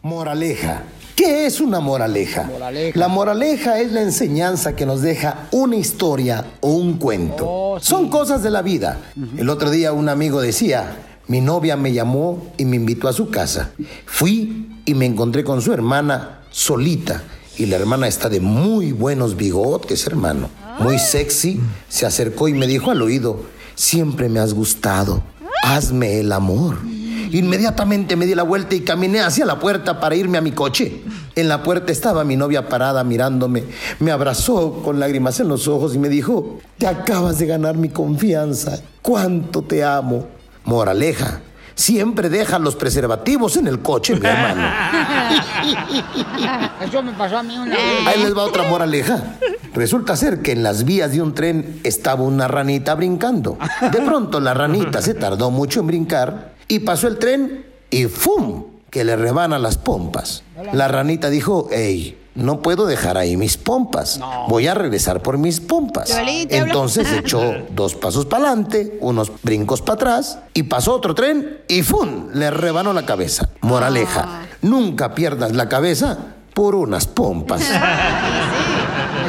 Moraleja. ¿Qué es una moraleja? Moraleja. La moraleja es la enseñanza que nos deja una historia o un cuento. Oh, sí. Son cosas de la vida. El otro día un amigo decía, mi novia me llamó y me invitó a su casa. Fui y me encontré con su hermana solita. Y la hermana está de muy buenos bigotes, hermano. Muy sexy. Se acercó y me dijo al oído, siempre me has gustado. Hazme el amor. Inmediatamente me di la vuelta y caminé hacia la puerta para irme a mi coche. En la puerta estaba mi novia parada mirándome. Me abrazó con lágrimas en los ojos y me dijo, te acabas de ganar mi confianza. ¿Cuánto te amo? Moraleja, siempre deja los preservativos en el coche, mi hermano. <laughs> Eso me pasó a mí una vez. Ahí les va otra moraleja. Resulta ser que en las vías de un tren estaba una ranita brincando. De pronto la ranita se tardó mucho en brincar y pasó el tren y ¡fum! que le rebana las pompas. La ranita dijo, hey, no puedo dejar ahí mis pompas. Voy a regresar por mis pompas. Entonces <laughs> echó dos pasos para adelante, unos brincos para atrás y pasó otro tren y ¡fum! le rebanó la cabeza. Moraleja, nunca pierdas la cabeza por unas pompas. <laughs>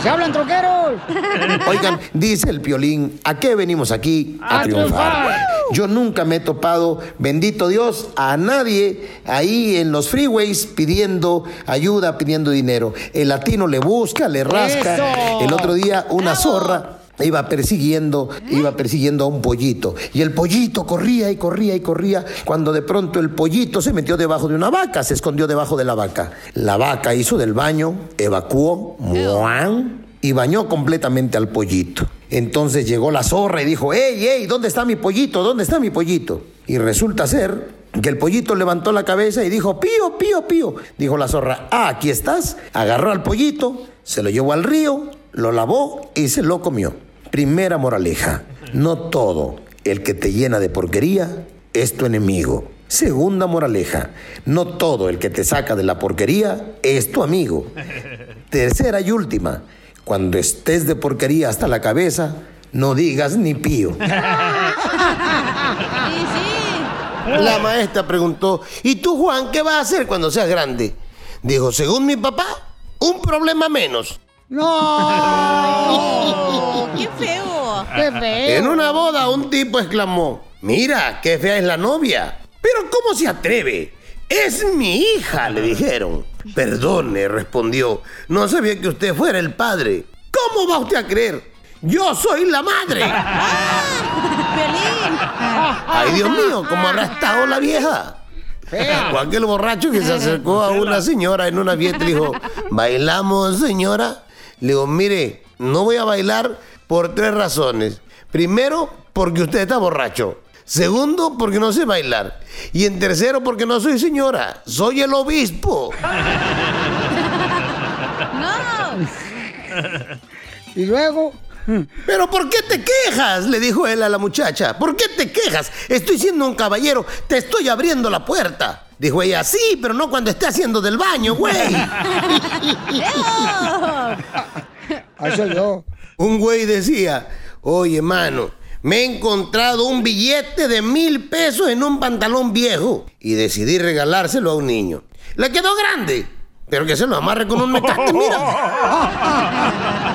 ¡Se hablan troqueros! <laughs> Oigan, dice el piolín, ¿a qué venimos aquí? A, A triunfar. triunfar. Yo nunca me he topado, bendito Dios, a nadie ahí en los freeways pidiendo ayuda, pidiendo dinero. El latino le busca, le rasca. ¡Eso! El otro día una zorra iba persiguiendo, iba persiguiendo a un pollito. Y el pollito corría y corría y corría, cuando de pronto el pollito se metió debajo de una vaca, se escondió debajo de la vaca. La vaca hizo del baño, evacuó, y bañó completamente al pollito. Entonces llegó la zorra y dijo, ¡Ey, ey! ¿Dónde está mi pollito? ¿Dónde está mi pollito? Y resulta ser que el pollito levantó la cabeza y dijo, pío, pío, pío. Dijo la zorra, ah, aquí estás. Agarró al pollito, se lo llevó al río, lo lavó y se lo comió. Primera moraleja, no todo el que te llena de porquería es tu enemigo. Segunda moraleja, no todo el que te saca de la porquería es tu amigo. <laughs> Tercera y última, cuando estés de porquería hasta la cabeza, no digas ni pío. <laughs> La maestra preguntó, ¿y tú, Juan, qué vas a hacer cuando seas grande? Dijo, según mi papá, un problema menos. ¡No! <laughs> ¡Qué feo! ¡Qué feo! En una boda un tipo exclamó, Mira, qué fea es la novia. Pero ¿cómo se atreve? Es mi hija, le dijeron. Perdone, respondió. No sabía que usted fuera el padre. ¿Cómo va usted a creer? Yo soy la madre. <laughs> Ay, Dios mío, ¿cómo habrá estado la vieja? O aquel borracho que se acercó a una señora en una fiesta y le dijo, ¿bailamos, señora? Le digo, mire, no voy a bailar por tres razones. Primero, porque usted está borracho. Segundo, porque no sé bailar. Y en tercero, porque no soy señora, soy el obispo. <laughs> Y luego. ¿Pero por qué te quejas? Le dijo él a la muchacha. ¿Por qué te quejas? Estoy siendo un caballero, te estoy abriendo la puerta. Dijo ella, sí, pero no cuando esté haciendo del baño, güey. <laughs> Un güey decía, oye, mano, me he encontrado un billete de mil pesos en un pantalón viejo y decidí regalárselo a un niño. Le quedó grande, pero que se lo amarre con un mecate, mira. <laughs>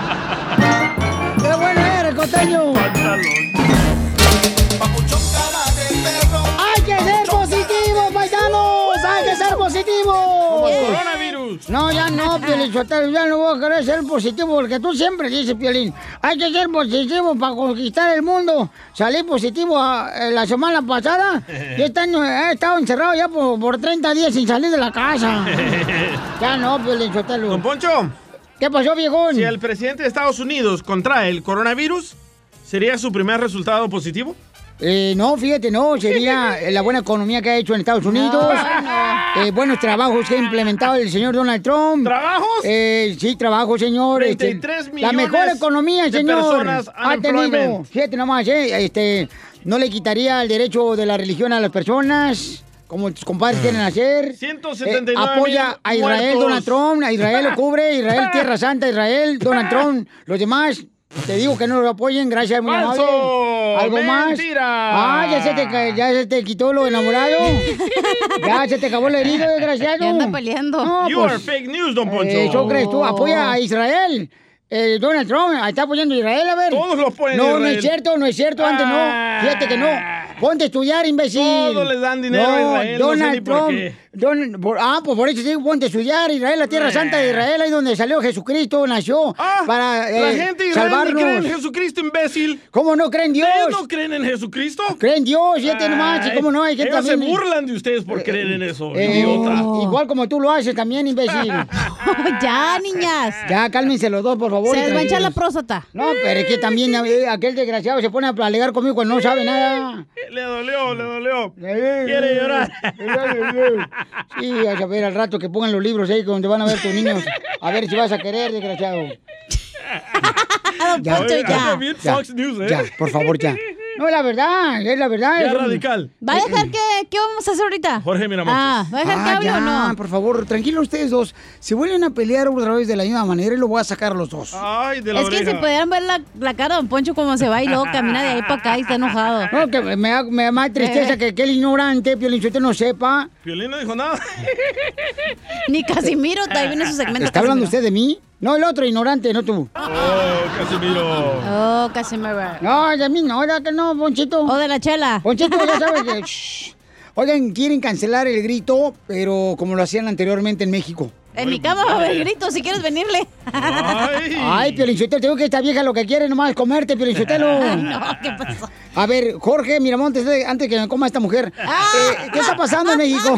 positivos! Como el coronavirus. No, ya no, <laughs> Piolín Sotelo, ya no voy a querer ser positivo, porque tú siempre dices, Piolín, hay que ser positivo para conquistar el mundo. Salí positivo ah, eh, la semana pasada <laughs> y este año he estado encerrado ya por, por 30 días sin salir de la casa. <laughs> Ya no, Piolín Sotelo. Don Poncho. ¿Qué pasó, viejón? Si el presidente de Estados Unidos contrae el coronavirus, ¿sería su primer resultado positivo? Eh, no, fíjate, no, sería la buena economía que ha hecho en Estados Unidos, <laughs> eh, buenos trabajos que ha implementado el señor Donald Trump. ¿Trabajos? Eh, sí, trabajo, señor. este, 33 la mejor economía, de señor. ha tenido, fíjate nomás, eh, este, no le quitaría el derecho de la religión a las personas. Como tus compadres quieren hacer. 179 Eh, apoya a Israel, muertos. Donald Trump. A Israel lo cubre. Israel, <laughs> Tierra Santa, Israel, Donald Trump. Los demás, te digo que no lo apoyen. Gracias, muy ¡Falso! amable. ¿Algo más? ¡Mentira! Ah, ya se, te, ya se te quitó lo enamorado. ya se te acabó la herida, desgraciado. Ya anda peleando. No, You pues, are fake news, don Poncho. Eso crees tú. Apoya a Israel. Eh, Donald Trump está apoyando a Israel, a ver. Todos lo apoyan a No, no es cierto, no es cierto. Antes Ah. no. Fíjate que no. Ponte a estudiar, imbécil. Todos les dan dinero a Israel, no sé Donald Trump. Don- por- ah, pues por eso digo, ponte a estudiar. Israel, la tierra santa de Israel, ahí donde salió Jesucristo, nació. para Ah, La eh, gente de Israel salvarnos. cree en Jesucristo, imbécil. ¿Cómo no creen Dios? ¿Ustedes no creen en Jesucristo? Creen en Dios, fíjate nomás. ¿y ¿Cómo no? Hay gente Ellos se también- burlan de ustedes por creer en eso, Eh, idiota. Igual como tú lo haces también, imbécil. <laughs> ya, niñas. Ya, cálmense los dos, por favor. Se les va a echar la próstata. No, pero es que también eh, aquel desgraciado se pone a alegar conmigo cuando no sabe nada. Le dolió, le dolió. Quiere llorar. Sí, a saber al rato que pongan los libros ahí donde van a ver tus niños. A ver si vas a querer, desgraciado. <laughs> Ya. Ya, News, ¿eh? ya, por favor, ya. No, es la verdad, es la verdad. Ya es radical. ¿Va a dejar que, qué vamos a hacer ahorita? Jorge Miramontes. Ah, ¿va a dejar que Ah, hable ya, o no? por favor, tranquilos ustedes dos. Si vuelven a pelear otra vez de la misma manera, lo voy a sacar a los dos. Ay, de la Es que si pudieran ver la, la cara de Don Poncho como se va y luego camina de ahí para acá y está enojado. No, que me da, me da más tristeza que, que el ignorante, Piolín, si usted no sepa. Piolín no dijo nada. Ni Casimiro, <laughs> ahí viene su segmento. ¿Está hablando usted de mí? No, el otro ignorante, no tú. Oh, Casimiro. Oh, Casimiro. No, de mí no, ¿verdad que no, Ponchito? O de la chela. Ponchito, ya sabes que... <laughs> Shh. Oigan, quieren cancelar el grito, pero como lo hacían anteriormente en México. En mi cama va a haber gritos si quieres venirle. Ay. Ay, Piolinchotelo, te digo que esta vieja lo que quiere nomás es comerte, Piolinchotelo. Ay, <laughs> no, ¿qué pasó? A ver, Jorge Miramontes, antes que me coma esta mujer, eh, ¿qué está pasando en México?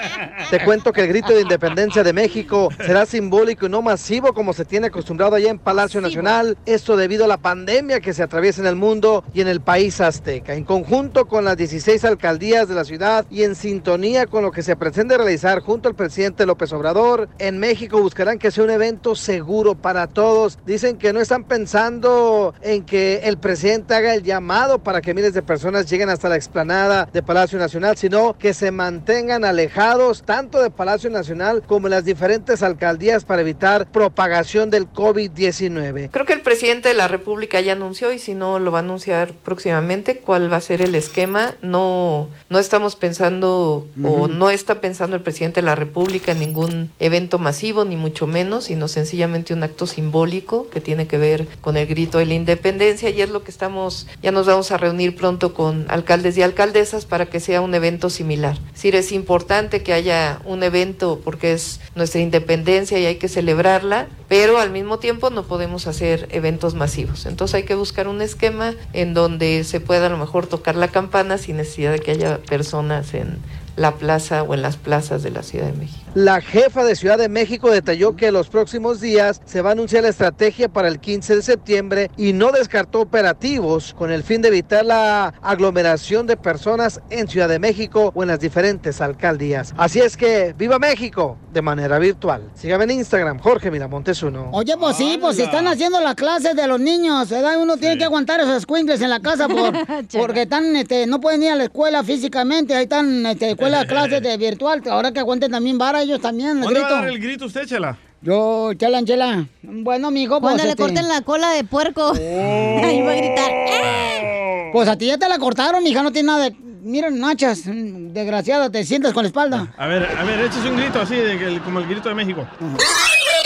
<laughs> Te cuento que el grito de independencia de México será simbólico y no masivo como se tiene acostumbrado allá en Palacio Nacional. Esto debido a la pandemia que se atraviesa en el mundo y en el país azteca. En conjunto con las 16 alcaldías de la ciudad y en sintonía con lo que se pretende realizar junto al presidente López Obrador, en México buscarán que sea un evento seguro para todos. Dicen que no están pensando en que el presidente haga el llamado para que miles de personas lleguen hasta la explanada de Palacio Nacional, sino que se mantengan alejados tanto de Palacio Nacional como de las diferentes alcaldías para evitar propagación del COVID-19. Creo que el presidente de la República ya anunció y si no lo va a anunciar próximamente cuál va a ser el esquema. No, no estamos pensando o no está pensando el presidente de la República en ningún evento masivo ni mucho menos, sino sencillamente un acto simbólico que tiene que ver con el grito de la independencia y es lo que estamos, ya nos vamos a reunir pronto con alcaldes y alcaldesas para que sea un evento similar. Es es importante que haya un evento porque es nuestra independencia y hay que celebrarla, pero al mismo tiempo no podemos hacer eventos masivos. Entonces hay que buscar un esquema en donde se pueda a lo mejor tocar la campana sin necesidad de que haya personas en la plaza o en las plazas de la Ciudad de México. La jefa de Ciudad de México detalló que los próximos días se va a anunciar la estrategia para el 15 de septiembre y no descartó operativos con el fin de evitar la aglomeración de personas en Ciudad de México o en las diferentes alcaldías. Así es que viva México de manera virtual. Sígame en Instagram, Jorge Miramontes uno. Oye, pues sí, pues están haciendo las clases de los niños, ¿verdad? Uno tiene que aguantar esos cuingles en la casa por, <laughs> porque están, este, no pueden ir a la escuela físicamente, ahí están, este, escuela, <laughs> clases de virtual, ahora que aguanten también vara ellos también, el ¿Dónde va a grito. dar el grito usted, Chela? Yo, chela, chela. Bueno, mijo, pues. Cuando le este, corten la cola de puerco. <laughs> Ahí va a gritar. Pues a ti ya te la cortaron, hija, no tiene nada de. Miren, nachas, desgraciada, te sientas con la espalda. A ver, a ver, échese un grito así, de que- como el grito de México.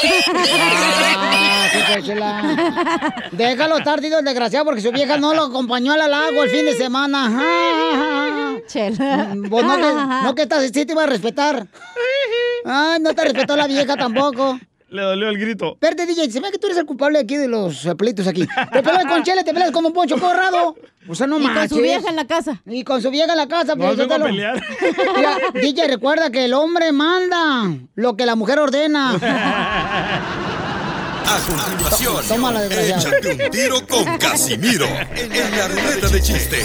Ah, sí, chela. Déjalo estar, tío, desgraciado, porque su vieja no lo acompañó al lago el fin de semana. Chela. Pues no <laughs> que, no que estás, sí te iba a respetar. Ay, no te respetó la vieja tampoco. Le dolió el grito. Espérate, DJ, se ve que tú eres el culpable aquí de los pleitos aquí. Te peleas con Chela, te peleas con Don Poncho Corrado. O sea, no Y con su vieja en la casa. Y con su vieja en la casa. No pues, vengo a pelear. <laughs> Mira, DJ, recuerda que el hombre manda lo que la mujer ordena. A continuación, Tómala, desgraciado. échate un tiro con Casimiro en la ruleta de chiste.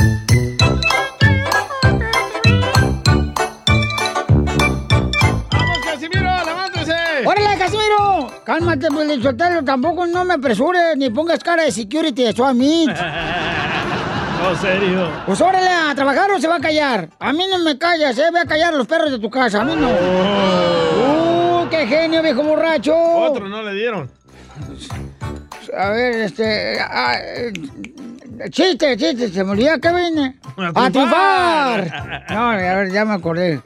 Cálmate, Pelizotelo, tampoco no me apresures ni pongas cara de security de Swat Meet. No, serio. Pues órale, a trabajar o se va a callar. A mí no me callas, eh. Ve a callar a los perros de tu casa, a mí no. ¡Uh, qué genio, viejo borracho! Otro no le dieron. A ver, este. ah, chiste, chiste, se me olvidó que vine. A ¡A triunfar! <laughs> No, a ver, ya me acordé.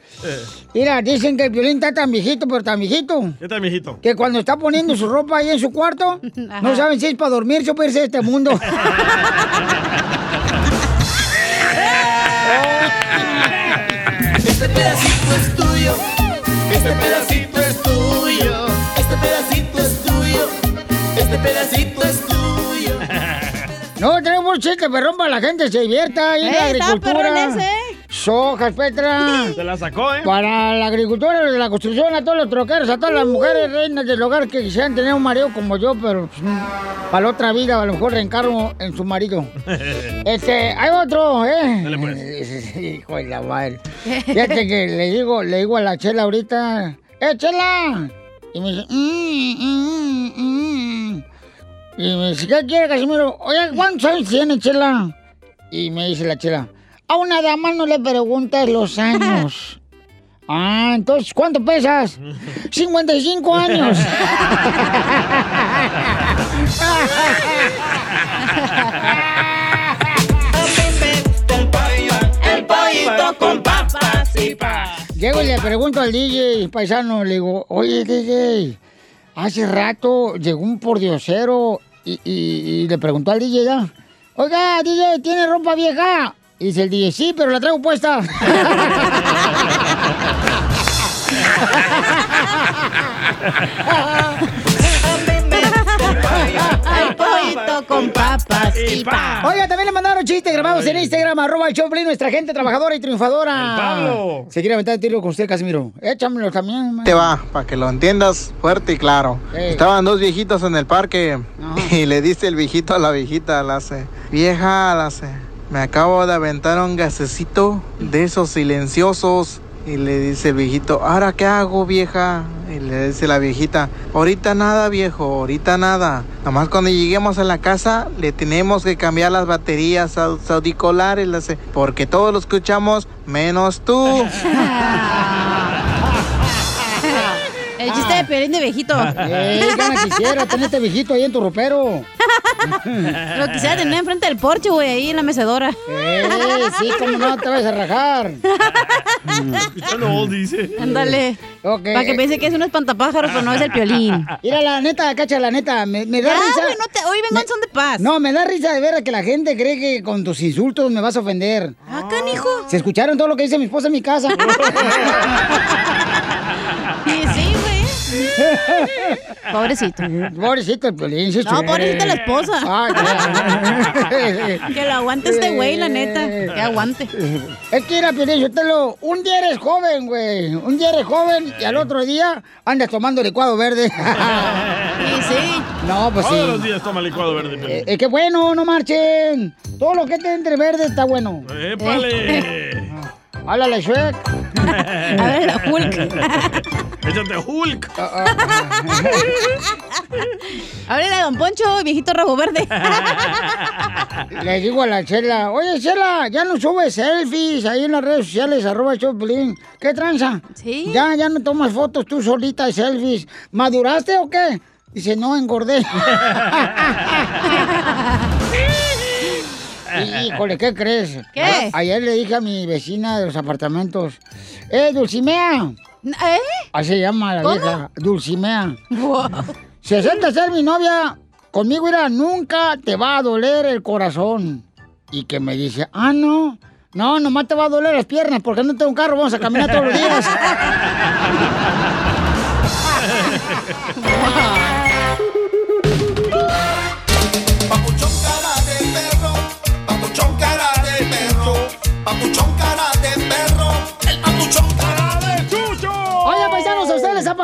Mira, dicen que el violín está tan viejito, pero tan viejito. ¿Qué tal, mijito? Que cuando está poniendo su ropa ahí en su cuarto, <laughs> no saben si es para dormirse o para irse de este mundo. <laughs> Este pedacito es tuyo. Este pedacito es tuyo. Este pedacito es tuyo. Este pedacito es tuyo. No, tenemos chiste, perrón, para la gente se divierta ahí en la Eh, está agricultura. ese. Sojas, Petra. <laughs> Se la sacó, ¿eh? Para la agricultura, de la construcción, a todos los troqueros, a todas las mujeres reinas del hogar que quisieran tener un marido como yo, pero pues, mm, para la otra vida, a lo mejor reencarno en su marido. <laughs> Este, hay otro, ¿eh? Dale, pues. <laughs> Hijo de la madre. Fíjate que le digo, le digo a la chela ahorita, ¡eh, chela! Y me dice, "Mm, mm, mm". Y me dice, ¿qué quiere, Casimiro? Oye, ¿cuántos años tiene, chela? Y me dice la chela, a una dama no le preguntas los años. <laughs> Ah, entonces, ¿cuánto pesas? <laughs> 55 años. El pollito con papas y pa. Llego y le pregunto al DJ paisano, le digo, oye DJ, hace rato llegó un pordiosero y, y- y le preguntó al DJ ya, oiga DJ, ¿tiene ropa vieja? Y dice el DJ, sí, pero la traigo puesta. <laughs> con papas y pa. Oiga, también le mandaron chistes grabados en Instagram, arroba el Choplin, nuestra gente trabajadora y triunfadora. El Pablo. Se quiere aventar el tiro con usted, Casimiro. Échamelo también, man. Te va, para que lo entiendas fuerte y claro. Estaban dos viejitos en el parque <laughs> y le dice el viejito a la viejita, la hace, vieja, la hace, me acabo de aventar un gasecito de esos silenciosos Y le dice el viejito, ¿ahora qué hago, vieja? Y le dice la viejita, ahorita nada, viejo, ahorita nada. Nomás cuando lleguemos a la casa, le tenemos que cambiar las baterías a los auriculares, porque todos lo escuchamos, menos tú. <laughs> El chiste de Piolín de viejito. Eh, gana quisiera tener este viejito ahí en tu ropero. Lo quisiera tener enfrente del porche, güey, ahí en la mecedora. Eh, sí, cómo no, te vas a rajar. Escuchando old, dice. Ándale. Para que piense que es un espantapájaros, pero no es el Piolín. Mira, la neta, cacha, la neta, me, me da Ya, risa. güey, no te- hoy vengan son de paz. No, me da risa de ver a que la gente cree que con tus insultos me vas a ofender. Ah, canijo. ¿Se escucharon todo lo que dice mi esposa en mi casa? <laughs> <laughs> Pobrecito. Pobrecito el Piolín. sí, No, pobrecita la esposa. Ah, <laughs> que lo aguante este güey, la neta. Que aguante. Es que era Piolín, yo te lo... Un día eres joven, güey. Un día eres joven y al otro día andas tomando licuado verde. <laughs> Sí, sí. No, pues sí. Todos los días toma licuado verde. Piolín. Eh, Es que bueno, no marchen. Todo lo que esté entre verde está bueno. ¡Épale! Háblale, Shrek. <laughs> A ver, Hulk. <laughs> Échate Hulk. <laughs> Háblale a Don Poncho, viejito rabo verde. Le digo a la Chela, oye Chela, ya no subes selfies ahí en las redes sociales, arroba Choplin. ¿Qué tranza? Sí. Ya, ya no tomas fotos tú solita de selfies. ¿Maduraste o qué? Dice, no, engordé. Híjole, ¿qué crees? ¿Qué? A- Ayer le dije a mi vecina de los apartamentos, ¡eh, Dulcimea! ¿Eh? Así se llama la ¿Cómo? vieja, Dulcimea. Se acepta ser mi novia. Conmigo, mira, nunca te va a doler el corazón. Y que me dice, ah, no. No, nomás te va a doler las piernas porque no tengo un carro, vamos a caminar todos los días. <laughs>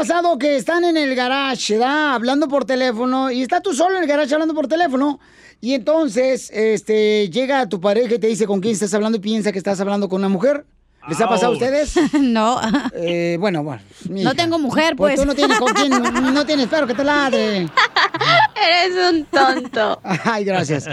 pasado que están en el garage, ¿verdad? Hablando por teléfono y está tú solo en el garage hablando por teléfono y entonces este, llega tu pareja y te dice con quién estás hablando y piensa que estás hablando con una mujer? ¿Les ha pasado a ustedes? <laughs> no. Eh, bueno, bueno. No tengo mujer, pues. tú no tienes con quién, no tienes perro que te ladre. <laughs> Eres un tonto. <laughs> Ay, gracias.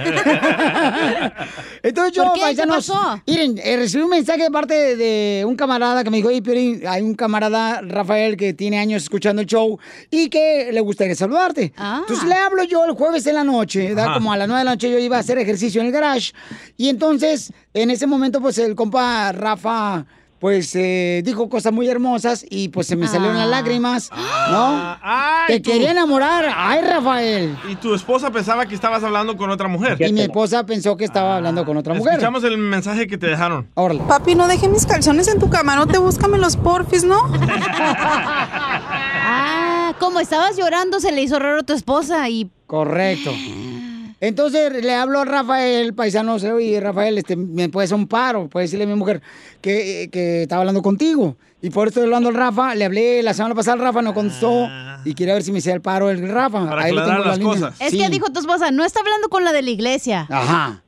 Entonces yo, ¿Por qué? ¿Qué paisanos, pasó? miren, eh, recibí un mensaje de parte de, un camarada que me dijo, oye, Piolín, hay un camarada, Rafael, que tiene años escuchando el show y que le gustaría saludarte. Ah. Entonces le hablo yo el jueves en la noche, ¿verdad? Como a las nueve de la noche yo iba a hacer ejercicio en el garage y entonces en ese momento pues el compa Rafa pues eh, dijo cosas muy hermosas y pues se me salieron las lágrimas, ¿no? Ay, Te tú. quería enamorar. Ay, Rafael. Y tu esposa pensaba que estabas hablando con otra mujer. Y mi esposa pensó que estaba hablando con otra mujer. Escuchamos el mensaje que te dejaron. Órale. Papi, no deje mis calzones en tu cama, no te búscame los porfis, ¿no? <laughs> Ah, como estabas llorando, se le hizo raro a tu esposa y. Correcto. Entonces le hablo a Rafael, paisano, oye, Rafael, este, me puede hacer un paro, puede decirle a mi mujer que, que estaba hablando contigo. Y por eso estoy hablando al Rafa, le hablé la semana pasada al Rafa, no contestó, y quería ver si me hacía el paro el Rafa. Para Ahí lo aclarar tengo en la las cosas. Es Sí. que dijo tu esposa, no está hablando con la de la iglesia. Ajá.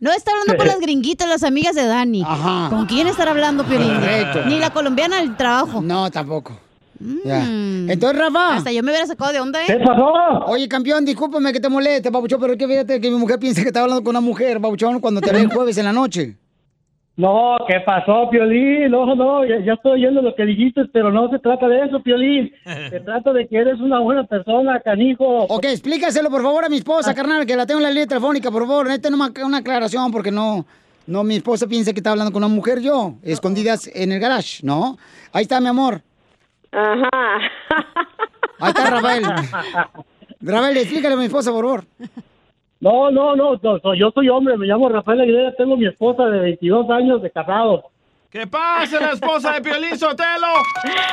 No está hablando con las gringuitas, las amigas de Dani. Ajá. ¿Con quién estará hablando, Piolín? Correcto. Ni la colombiana del trabajo. No, tampoco. Ya. Entonces, Rafa. Hasta yo me hubiera sacado de onda, ¿eh? Oye, campeón, discúlpame que te moleste, papuchón, pero es que fíjate que mi mujer piensa que estaba hablando con una mujer, papuchón, cuando te ve el <laughs> jueves en la noche. No, ¿qué pasó, Piolín? No, no, ya, ya estoy oyendo lo que dijiste, pero no se trata de eso, Piolín. Se <laughs> trata de que eres una buena persona, canijo. Ok, explícaselo, por favor, a mi esposa, carnal, que la tengo en la línea telefónica, por favor. Necesito una, una aclaración porque no, no, mi esposa piensa que está hablando con una mujer yo, escondidas en el garage, ¿no? Ahí está, mi amor. Ajá. Ahí está, Rafael. Rafael, explícale a mi esposa, por favor. No, no, no, yo soy hombre, me llamo Rafael Aguilera, tengo mi esposa de 22 años de casado. ¿Qué pasa, la esposa de Piolín Sotelo?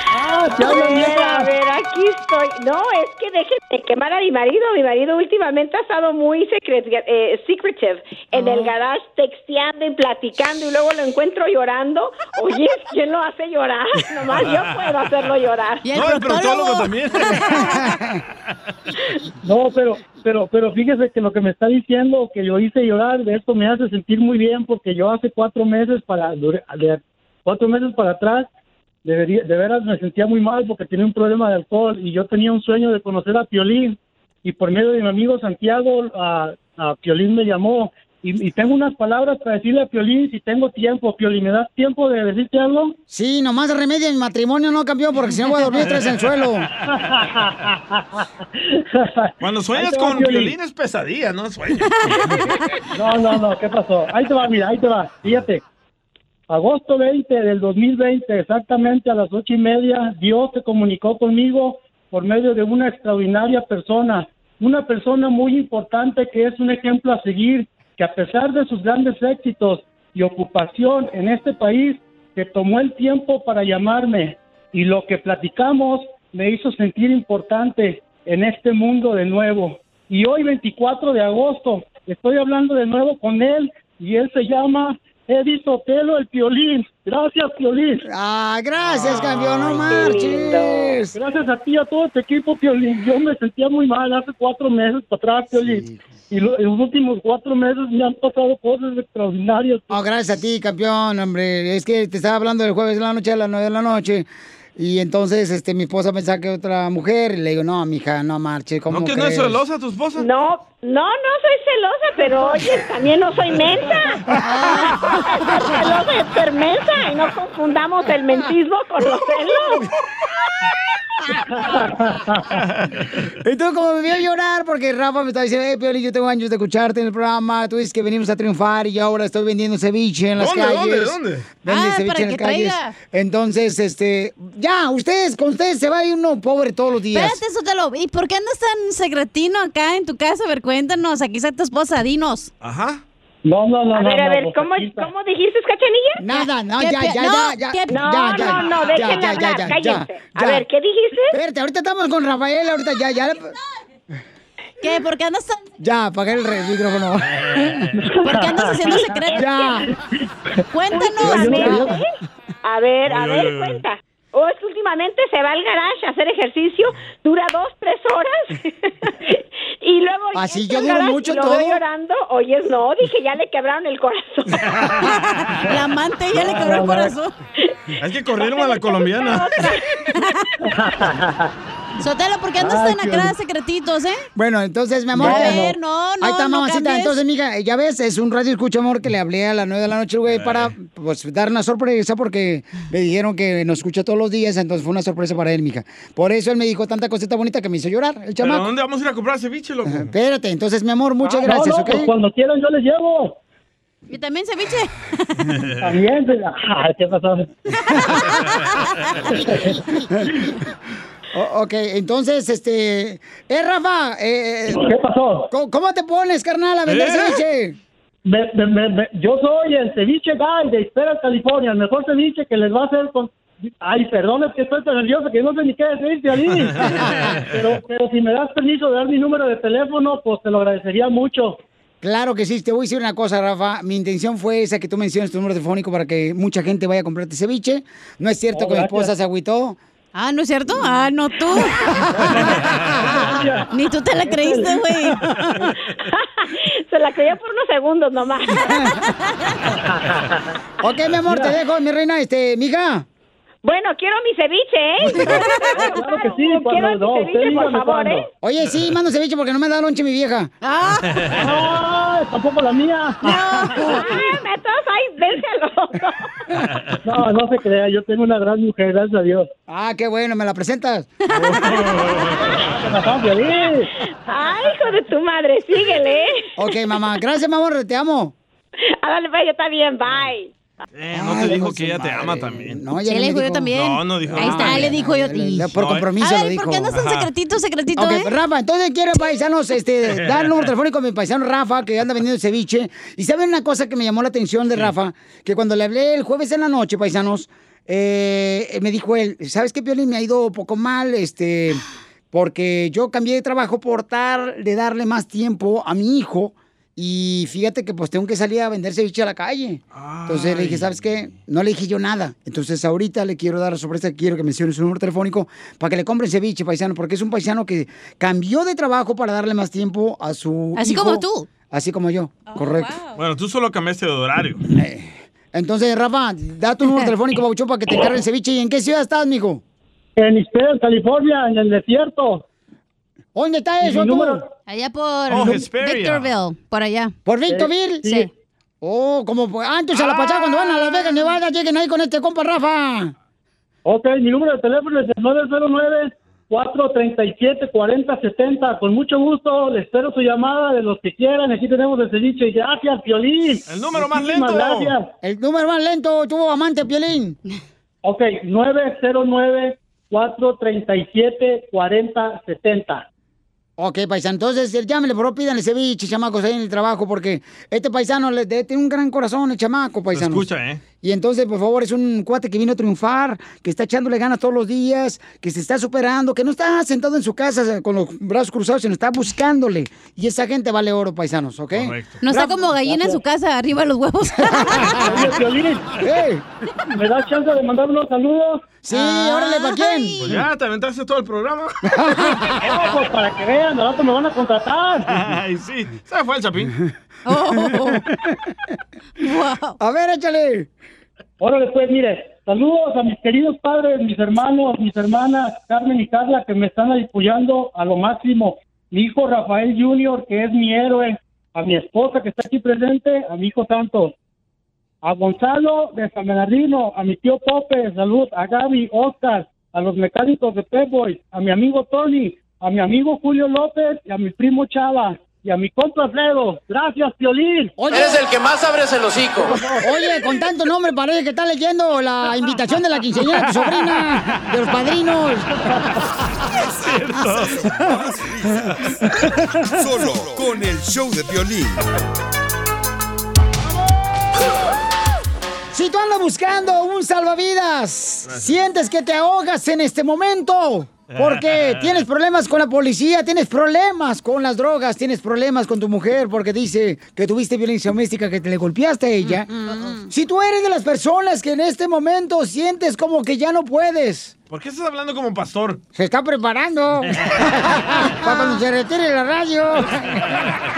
¡Ah, A ver, a ver, aquí estoy. No, es que déjenme quemar a mi marido. Mi marido últimamente ha estado muy secret, eh, secretive en el garage, texteando y platicando, y luego lo encuentro llorando. Oye, ¿quién lo hace llorar? Nomás yo puedo hacerlo llorar. No, el proctólogo también. <laughs> No, pero, pero, pero fíjese que lo que me está diciendo que yo hice llorar, de esto me hace sentir muy bien porque yo hace cuatro meses para, de cuatro meses para atrás, debería, de veras me sentía muy mal porque tenía un problema de alcohol y yo tenía un sueño de conocer a Piolín y por medio de mi amigo Santiago a, a Piolín me llamó y, y tengo unas palabras para decirle a Piolín si tengo tiempo. Piolín, ¿me das tiempo de decirte algo? Sí, nomás remedia mi matrimonio, no, campeón, porque si no voy a dormir tres en el suelo. <laughs> Cuando sueñas con Piolín. es pesadilla, no sueño. <laughs> No, no, no, ¿qué pasó? Ahí te va, mira, ahí te va. Fíjate. Agosto 20 del 2020, exactamente a las ocho y media, Dios se comunicó conmigo por medio de una extraordinaria persona, una persona muy importante que es un ejemplo a seguir, que a pesar de sus grandes éxitos y ocupación en este país, se tomó el tiempo para llamarme y lo que platicamos me hizo sentir importante en este mundo de nuevo. Y hoy, 24 de agosto, estoy hablando de nuevo con él y él se llama Eddie Sotelo, el Piolín. Gracias, Piolín. Ah, gracias, campeón, no marches. Gracias a ti y a todo este equipo, Piolín. Yo me sentía muy mal hace cuatro meses para atrás, Piolín. Y lo- en los últimos cuatro meses me han pasado cosas extraordinarias. Oh, gracias a ti, campeón, hombre. Es que te estaba hablando el jueves de la noche a las nueve de la noche. Y entonces este, mi esposa pensaba que otra mujer. Y le digo, no, mija, no marches. ¿cómo ¿No que no es crees?" celosa tu esposa? No, no, no soy celosa, pero <laughs> oye, también no soy mensa. Ser celosa es ser mensa y no confundamos el mentismo con los celos. Entonces, como me vio llorar, porque Rafa me estaba diciendo, eh, Pioli, yo tengo años de escucharte en el programa, tú dices que venimos a triunfar y yo ahora estoy vendiendo ceviche en las ¿Dónde, calles. dónde, dónde? Vende Ah, ceviche para en las calles. traiga. Entonces, este, ya, ustedes, con ustedes se va a ir uno pobre todos los días. Espérate, Sotelo. ¿Y por qué andas tan secretino acá en tu casa? A ver, cuéntanos. Aquí está tu esposa, dinos. Ajá. No, no, no, A no. ver, a no, ver, ¿cómo. ¿cómo dijiste, Cachanilla? Nada, no, ¿Qué ya, ya, no, ya, ya, ¿qué- ya, No, ya, ya, no, no, ya, hablar, ya, cállense. ya, A ver, ¿qué dijiste? Espérate, ahorita estamos con Rafael, ahorita ya, ya. ¿Qué? ¿Por qué andas tan... Ya, apagué el micrófono. ¿Por qué andas haciendo secreto? Ya. Cuéntanos. A ver, a ver, oye, oye. cuenta. O es que últimamente se va al garage a hacer ejercicio, dura dos, tres horas. <laughs> Así yo duro mucho todo. veo llorando. Oyes, no, dije, ya le quebraron el corazón. <laughs> La amante ya le quebró el corazón. Es que corrieron a la colombiana. <laughs> Sotelo, ¿por qué andas Ay, tan acá de secretitos, eh? Bueno, entonces, mi amor. A te- ver, no, no, Ahí está, no mamacita. cambies. Entonces, mija, ya ves, es un radio escucha, amor, que le hablé a las 9 de la noche, güey, para pues dar una sorpresa porque me dijeron que nos escucha todos los días, entonces fue una sorpresa para él, mija. Por eso él me dijo tanta cosita bonita que me hizo llorar, el ¿Pero chamaco. dónde vamos a ir a comprar ceviche, loco? Espérate, entonces, mi amor, muchas Ah, gracias, no, no, ¿ok? pues cuando quieran yo les llevo. Y también ceviche. <laughs> <laughs> También. pues, ¿qué pasó? <laughs> O- ok, entonces, este... Eh, Rafa, eh, ¿Qué pasó? ¿cómo, cómo te pones, carnal, a vender ¿Eh? ceviche? Me- me- me- me- yo soy el ceviche guy de Espera, California, el mejor ceviche que les va a hacer con... Ay, perdón, es que estoy tan nervioso que no sé ni qué decirte a mí. <laughs> pero, pero si me das permiso de dar mi número de teléfono, pues te lo agradecería mucho. Claro que sí, te voy a decir una cosa, Rafa. Mi intención fue esa que tú menciones tu número telefónico para que mucha gente vaya a comprarte ceviche. No es cierto Oh, que mi esposa se agüitó. Ah, ¿no es cierto? Ah, no tú. <laughs> Ni tú te la creíste, güey. <laughs> Se la creyó por unos segundos nomás. <laughs> Ok, mi amor, te dejo, mi reina, este, mija. Bueno, quiero mi ceviche, ¿eh? <laughs> Claro que sí, cuando mi no, usted ceviche, por favor. ¿eh? Oye, sí, mando ceviche porque no me da lonche mi vieja. Ah, ¡Ah! Tampoco la mía. Ah, entonces, <laughs> ay, dénselo. <laughs> No, no se crea, yo tengo una gran mujer, gracias a Dios. Ah, qué bueno, ¿me la presentas? Ay, hijo de tu madre, síguele. Ok, mamá, gracias, mi amor, te amo. Ah, dale, pues, yo también, bye. Eh, no te dijo que ella te ama también. No, Sí, le dijo yo también. No, no dijo Ahí está, le dijo yo. Le- por compromiso A lo ver, dijo. ¿por qué andas Ajá. secretito, secretito, eh? Rafa, entonces quiero, paisanos, este, <laughs> dar el número telefónico a mi paisano Rafa, que anda vendiendo ceviche. Y saben una cosa que me llamó la atención de Rafa, que cuando le hablé el jueves en la noche, paisanos, eh, me dijo él, ¿sabes qué, Piolín? Me ha ido poco mal, este, porque yo cambié de trabajo por dar, de darle más tiempo a mi hijo. Y fíjate que pues tengo que salir a vender ceviche a la calle. Entonces le dije, ¿sabes qué? No le dije yo nada. Entonces ahorita le quiero dar la sorpresa, quiero que mencione su número telefónico para que le compren ceviche, paisano, porque es un paisano que cambió de trabajo para darle más tiempo a su Así hijo. como tú. Así como yo, correcto. Bueno, tú solo cambiaste de horario. Entonces, Rafa, da tu número telefónico, Papuchón, para que te encargue el ceviche. ¿Y en qué ciudad estás, mijo? En Eastern, California, en el desierto. ¿Dónde está eso tú? Allá por Oh. Victorville, por allá. ¿Por Victorville? Sí. Oh, como pues, antes a la pasada cuando van a Las Vegas, Nevada, lleguen ahí con este compa Rafa. Ok, mi número de teléfono es el 909-437-4070. Con mucho gusto, le espero su llamada de los que quieran. Aquí tenemos el ceviche. Y Gracias, Piolín. El número más Muchísimas lento. Gracias. El número más lento, tuvo amante, Piolín. Ok, 909-437-4070. Ok, paisano, entonces llámele, por favor, pídanle ceviche, chamacos, ahí en el trabajo, porque este paisano le, tiene un gran corazón, el chamaco, paisano. Escucha, ¿eh? Y entonces, por favor, es un cuate que vino a triunfar, que está echándole ganas todos los días, que se está superando, que no está sentado en su casa eh, con los brazos cruzados, sino está buscándole. Y esa gente vale oro, paisanos, ¿ok? No está como gallina en su casa, arriba de los huevos. <laughs> Oye, ¿me das chance de mandar unos saludos? Sí, órale, ¿para quién? Pues ya, te aventaste todo el programa. No, <laughs> pues para que vean, al rato me van a contratar. Ay, sí. Se fue el chapín. <laughs> A ver, échale. Órale, pues, mire, saludos a mis queridos padres, mis hermanos, mis hermanas, Carmen y Carla, que me están apoyando a lo máximo. Mi hijo Rafael Junior, que es mi héroe. A mi esposa, que está aquí presente. A mi hijo Santos. A Gonzalo de San Bernardino. A mi tío Pope, salud. A Gaby, Oscar. A los mecánicos de Pep Boys. A mi amigo Tony. A mi amigo Julio López. Y a mi primo Chava. Y a mi compa Alfredo. Gracias, Piolín. Eres el que más abres el hocico. Oye, con tanto nombre parece que está leyendo la invitación de la quinceañera de tu sobrina, de los padrinos. Solo con el show de violín. Si tú andas buscando un salvavidas, sientes que te ahogas en este momento. Porque <laughs> tienes problemas con la policía, tienes problemas con las drogas, tienes problemas con tu mujer porque dice que tuviste violencia doméstica, que te le golpeaste a ella. Si tú eres de las personas que en este momento sientes como que ya no puedes, ¿Por qué estás hablando como pastor? se está preparando <laughs> para cuando se retire la radio.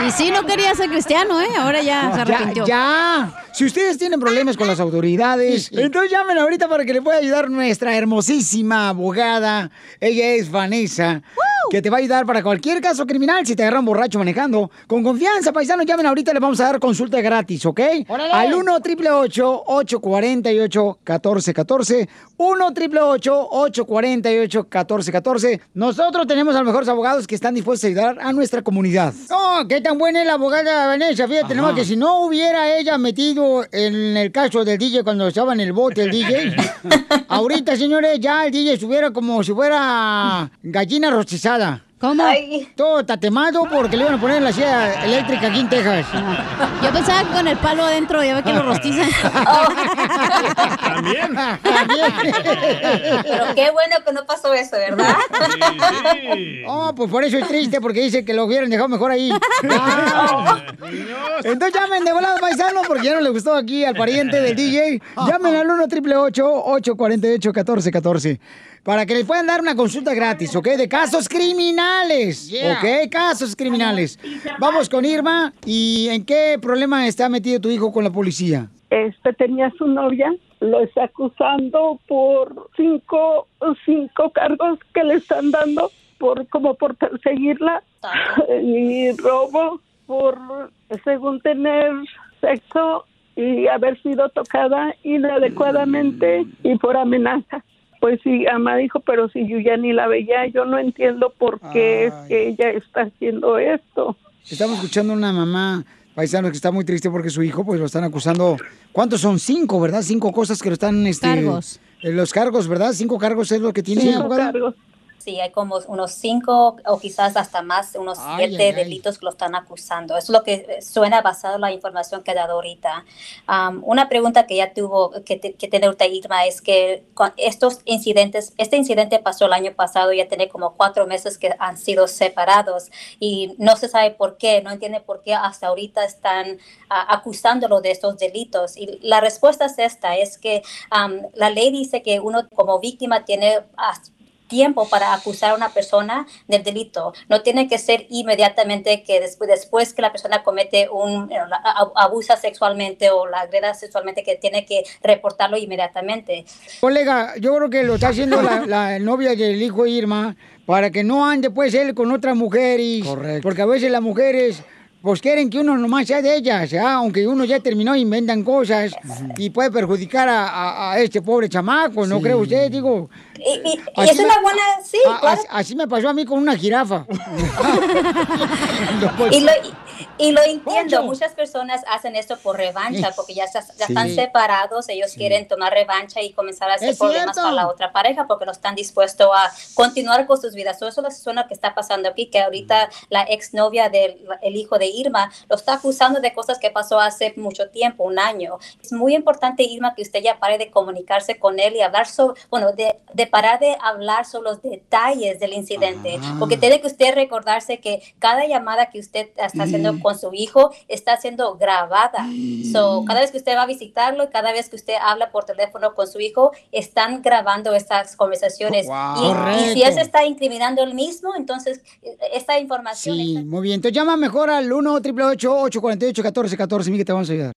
Y sí, no quería ser cristiano, ¿eh? Ahora ya se arrepintió. Ya, ya. Si ustedes tienen problemas con las autoridades, <laughs> entonces llamen ahorita para que le pueda ayudar nuestra hermosísima abogada. Ella es Vanessa. Que te va a ayudar para cualquier caso criminal si te agarran borracho manejando. Con confianza, paisanos, llamen ahorita, le vamos a dar consulta gratis, ¿ok? ¡Órale! Al 1 888 848 1414 1 888 848 1414 Nosotros tenemos a los mejores abogados que están dispuestos a ayudar a nuestra comunidad. Oh, qué tan buena es la abogada Vanessa. Fíjate, nomás que si no hubiera ella metido en el caso del DJ cuando estaba en el bote el DJ, <laughs> ahorita, señores, ya el DJ estuviera como si fuera gallina rostizada. ¿Cómo? Todo tatemado porque le iban a poner la silla eléctrica aquí en Texas. Yo pensaba que con el palo adentro, ya ve que lo rostizan. <laughs> También. Pero qué bueno que no pasó eso, ¿verdad? Oh, pues por eso es triste, porque dice que lo hubieran dejado mejor ahí. Ah. Entonces llamen de volada paisano porque ya no le gustó aquí al pariente del DJ. Llamen al 1 888 848 1414 para que les puedan dar una consulta gratis, ¿ok? De casos criminales, Yeah. ¿ok? Casos criminales. Vamos con Irma. ¿Y en qué problema está metido tu hijo con la policía? este tenía su novia, lo está acusando por cinco, cinco cargos que le están dando por como por perseguirla <laughs> y robo por según tener sexo y haber sido tocada inadecuadamente y por amenaza. Pues sí, Ama dijo, pero si yo ya ni la veía, yo no entiendo por qué es que ella está haciendo esto. Estamos escuchando a una mamá paisano que está muy triste porque su hijo pues lo están acusando. ¿Cuántos son? Cinco, ¿verdad? Cinco cosas que lo están... Este, Cargos. eh, Los cargos, ¿verdad? Cinco cargos es lo que tiene. abogada? Sí, hay como unos cinco o quizás hasta más, unos Ay, siete ay, ay. delitos que lo están acusando. Es lo que suena basado en la información que he dado ahorita. Una pregunta que ya tuvo que, te- que tener ahorita Irma es que con estos incidentes, este incidente pasó el año pasado, ya tiene como cuatro meses que han sido separados y no se sabe por qué, no entiende por qué hasta ahorita están ah, acusándolo de estos delitos. Y la respuesta es esta, es que am, la ley dice que uno como víctima tiene tiempo para acusar a una persona del delito. No tiene que ser inmediatamente que después, después que la persona comete un, eh, abusa sexualmente o la agreda sexualmente, que tiene que reportarlo inmediatamente. Colega, yo creo que lo está haciendo la, la novia del hijo Irma para que no ande pues él con otras mujeres. Correcto. Porque a veces las mujeres pues quieren que uno nomás sea de ellas, ¿ah? aunque uno ya terminó, inventan cosas y puede perjudicar a, a- a este pobre chamaco, ¿no Sí. cree usted? Digo, Y, y- y es me- una buena, sí, a- claro. así, así me pasó a mí con una jirafa. <laughs> <laughs> Y lo, y lo entiendo, muchas personas hacen esto por revancha, porque ya, está- ya Sí. están separados, ellos Sí. quieren tomar revancha y comenzar a hacer Es problemas cierto. para la otra pareja, porque no están dispuestos a continuar con sus vidas. So, Eso es lo que está pasando aquí, que ahorita la exnovia del el hijo de Irma lo está acusando de cosas que pasó hace mucho tiempo, un año. Es muy importante, Irma, que usted ya pare de comunicarse con él y hablar sobre, bueno, de, de parar de hablar sobre los detalles del incidente, Ah. porque tiene que usted recordarse que cada llamada que usted está haciendo Mm. Con su hijo está siendo grabada. So, cada vez que usted va a visitarlo cada vez que usted habla por teléfono con su hijo, están grabando estas conversaciones. Wow. Y- y, si él se está incriminando él mismo, entonces eh, esta información Sí, muy bien. Entonces llama mejor al 1 888 848 1414 mi que te vamos a ayudar.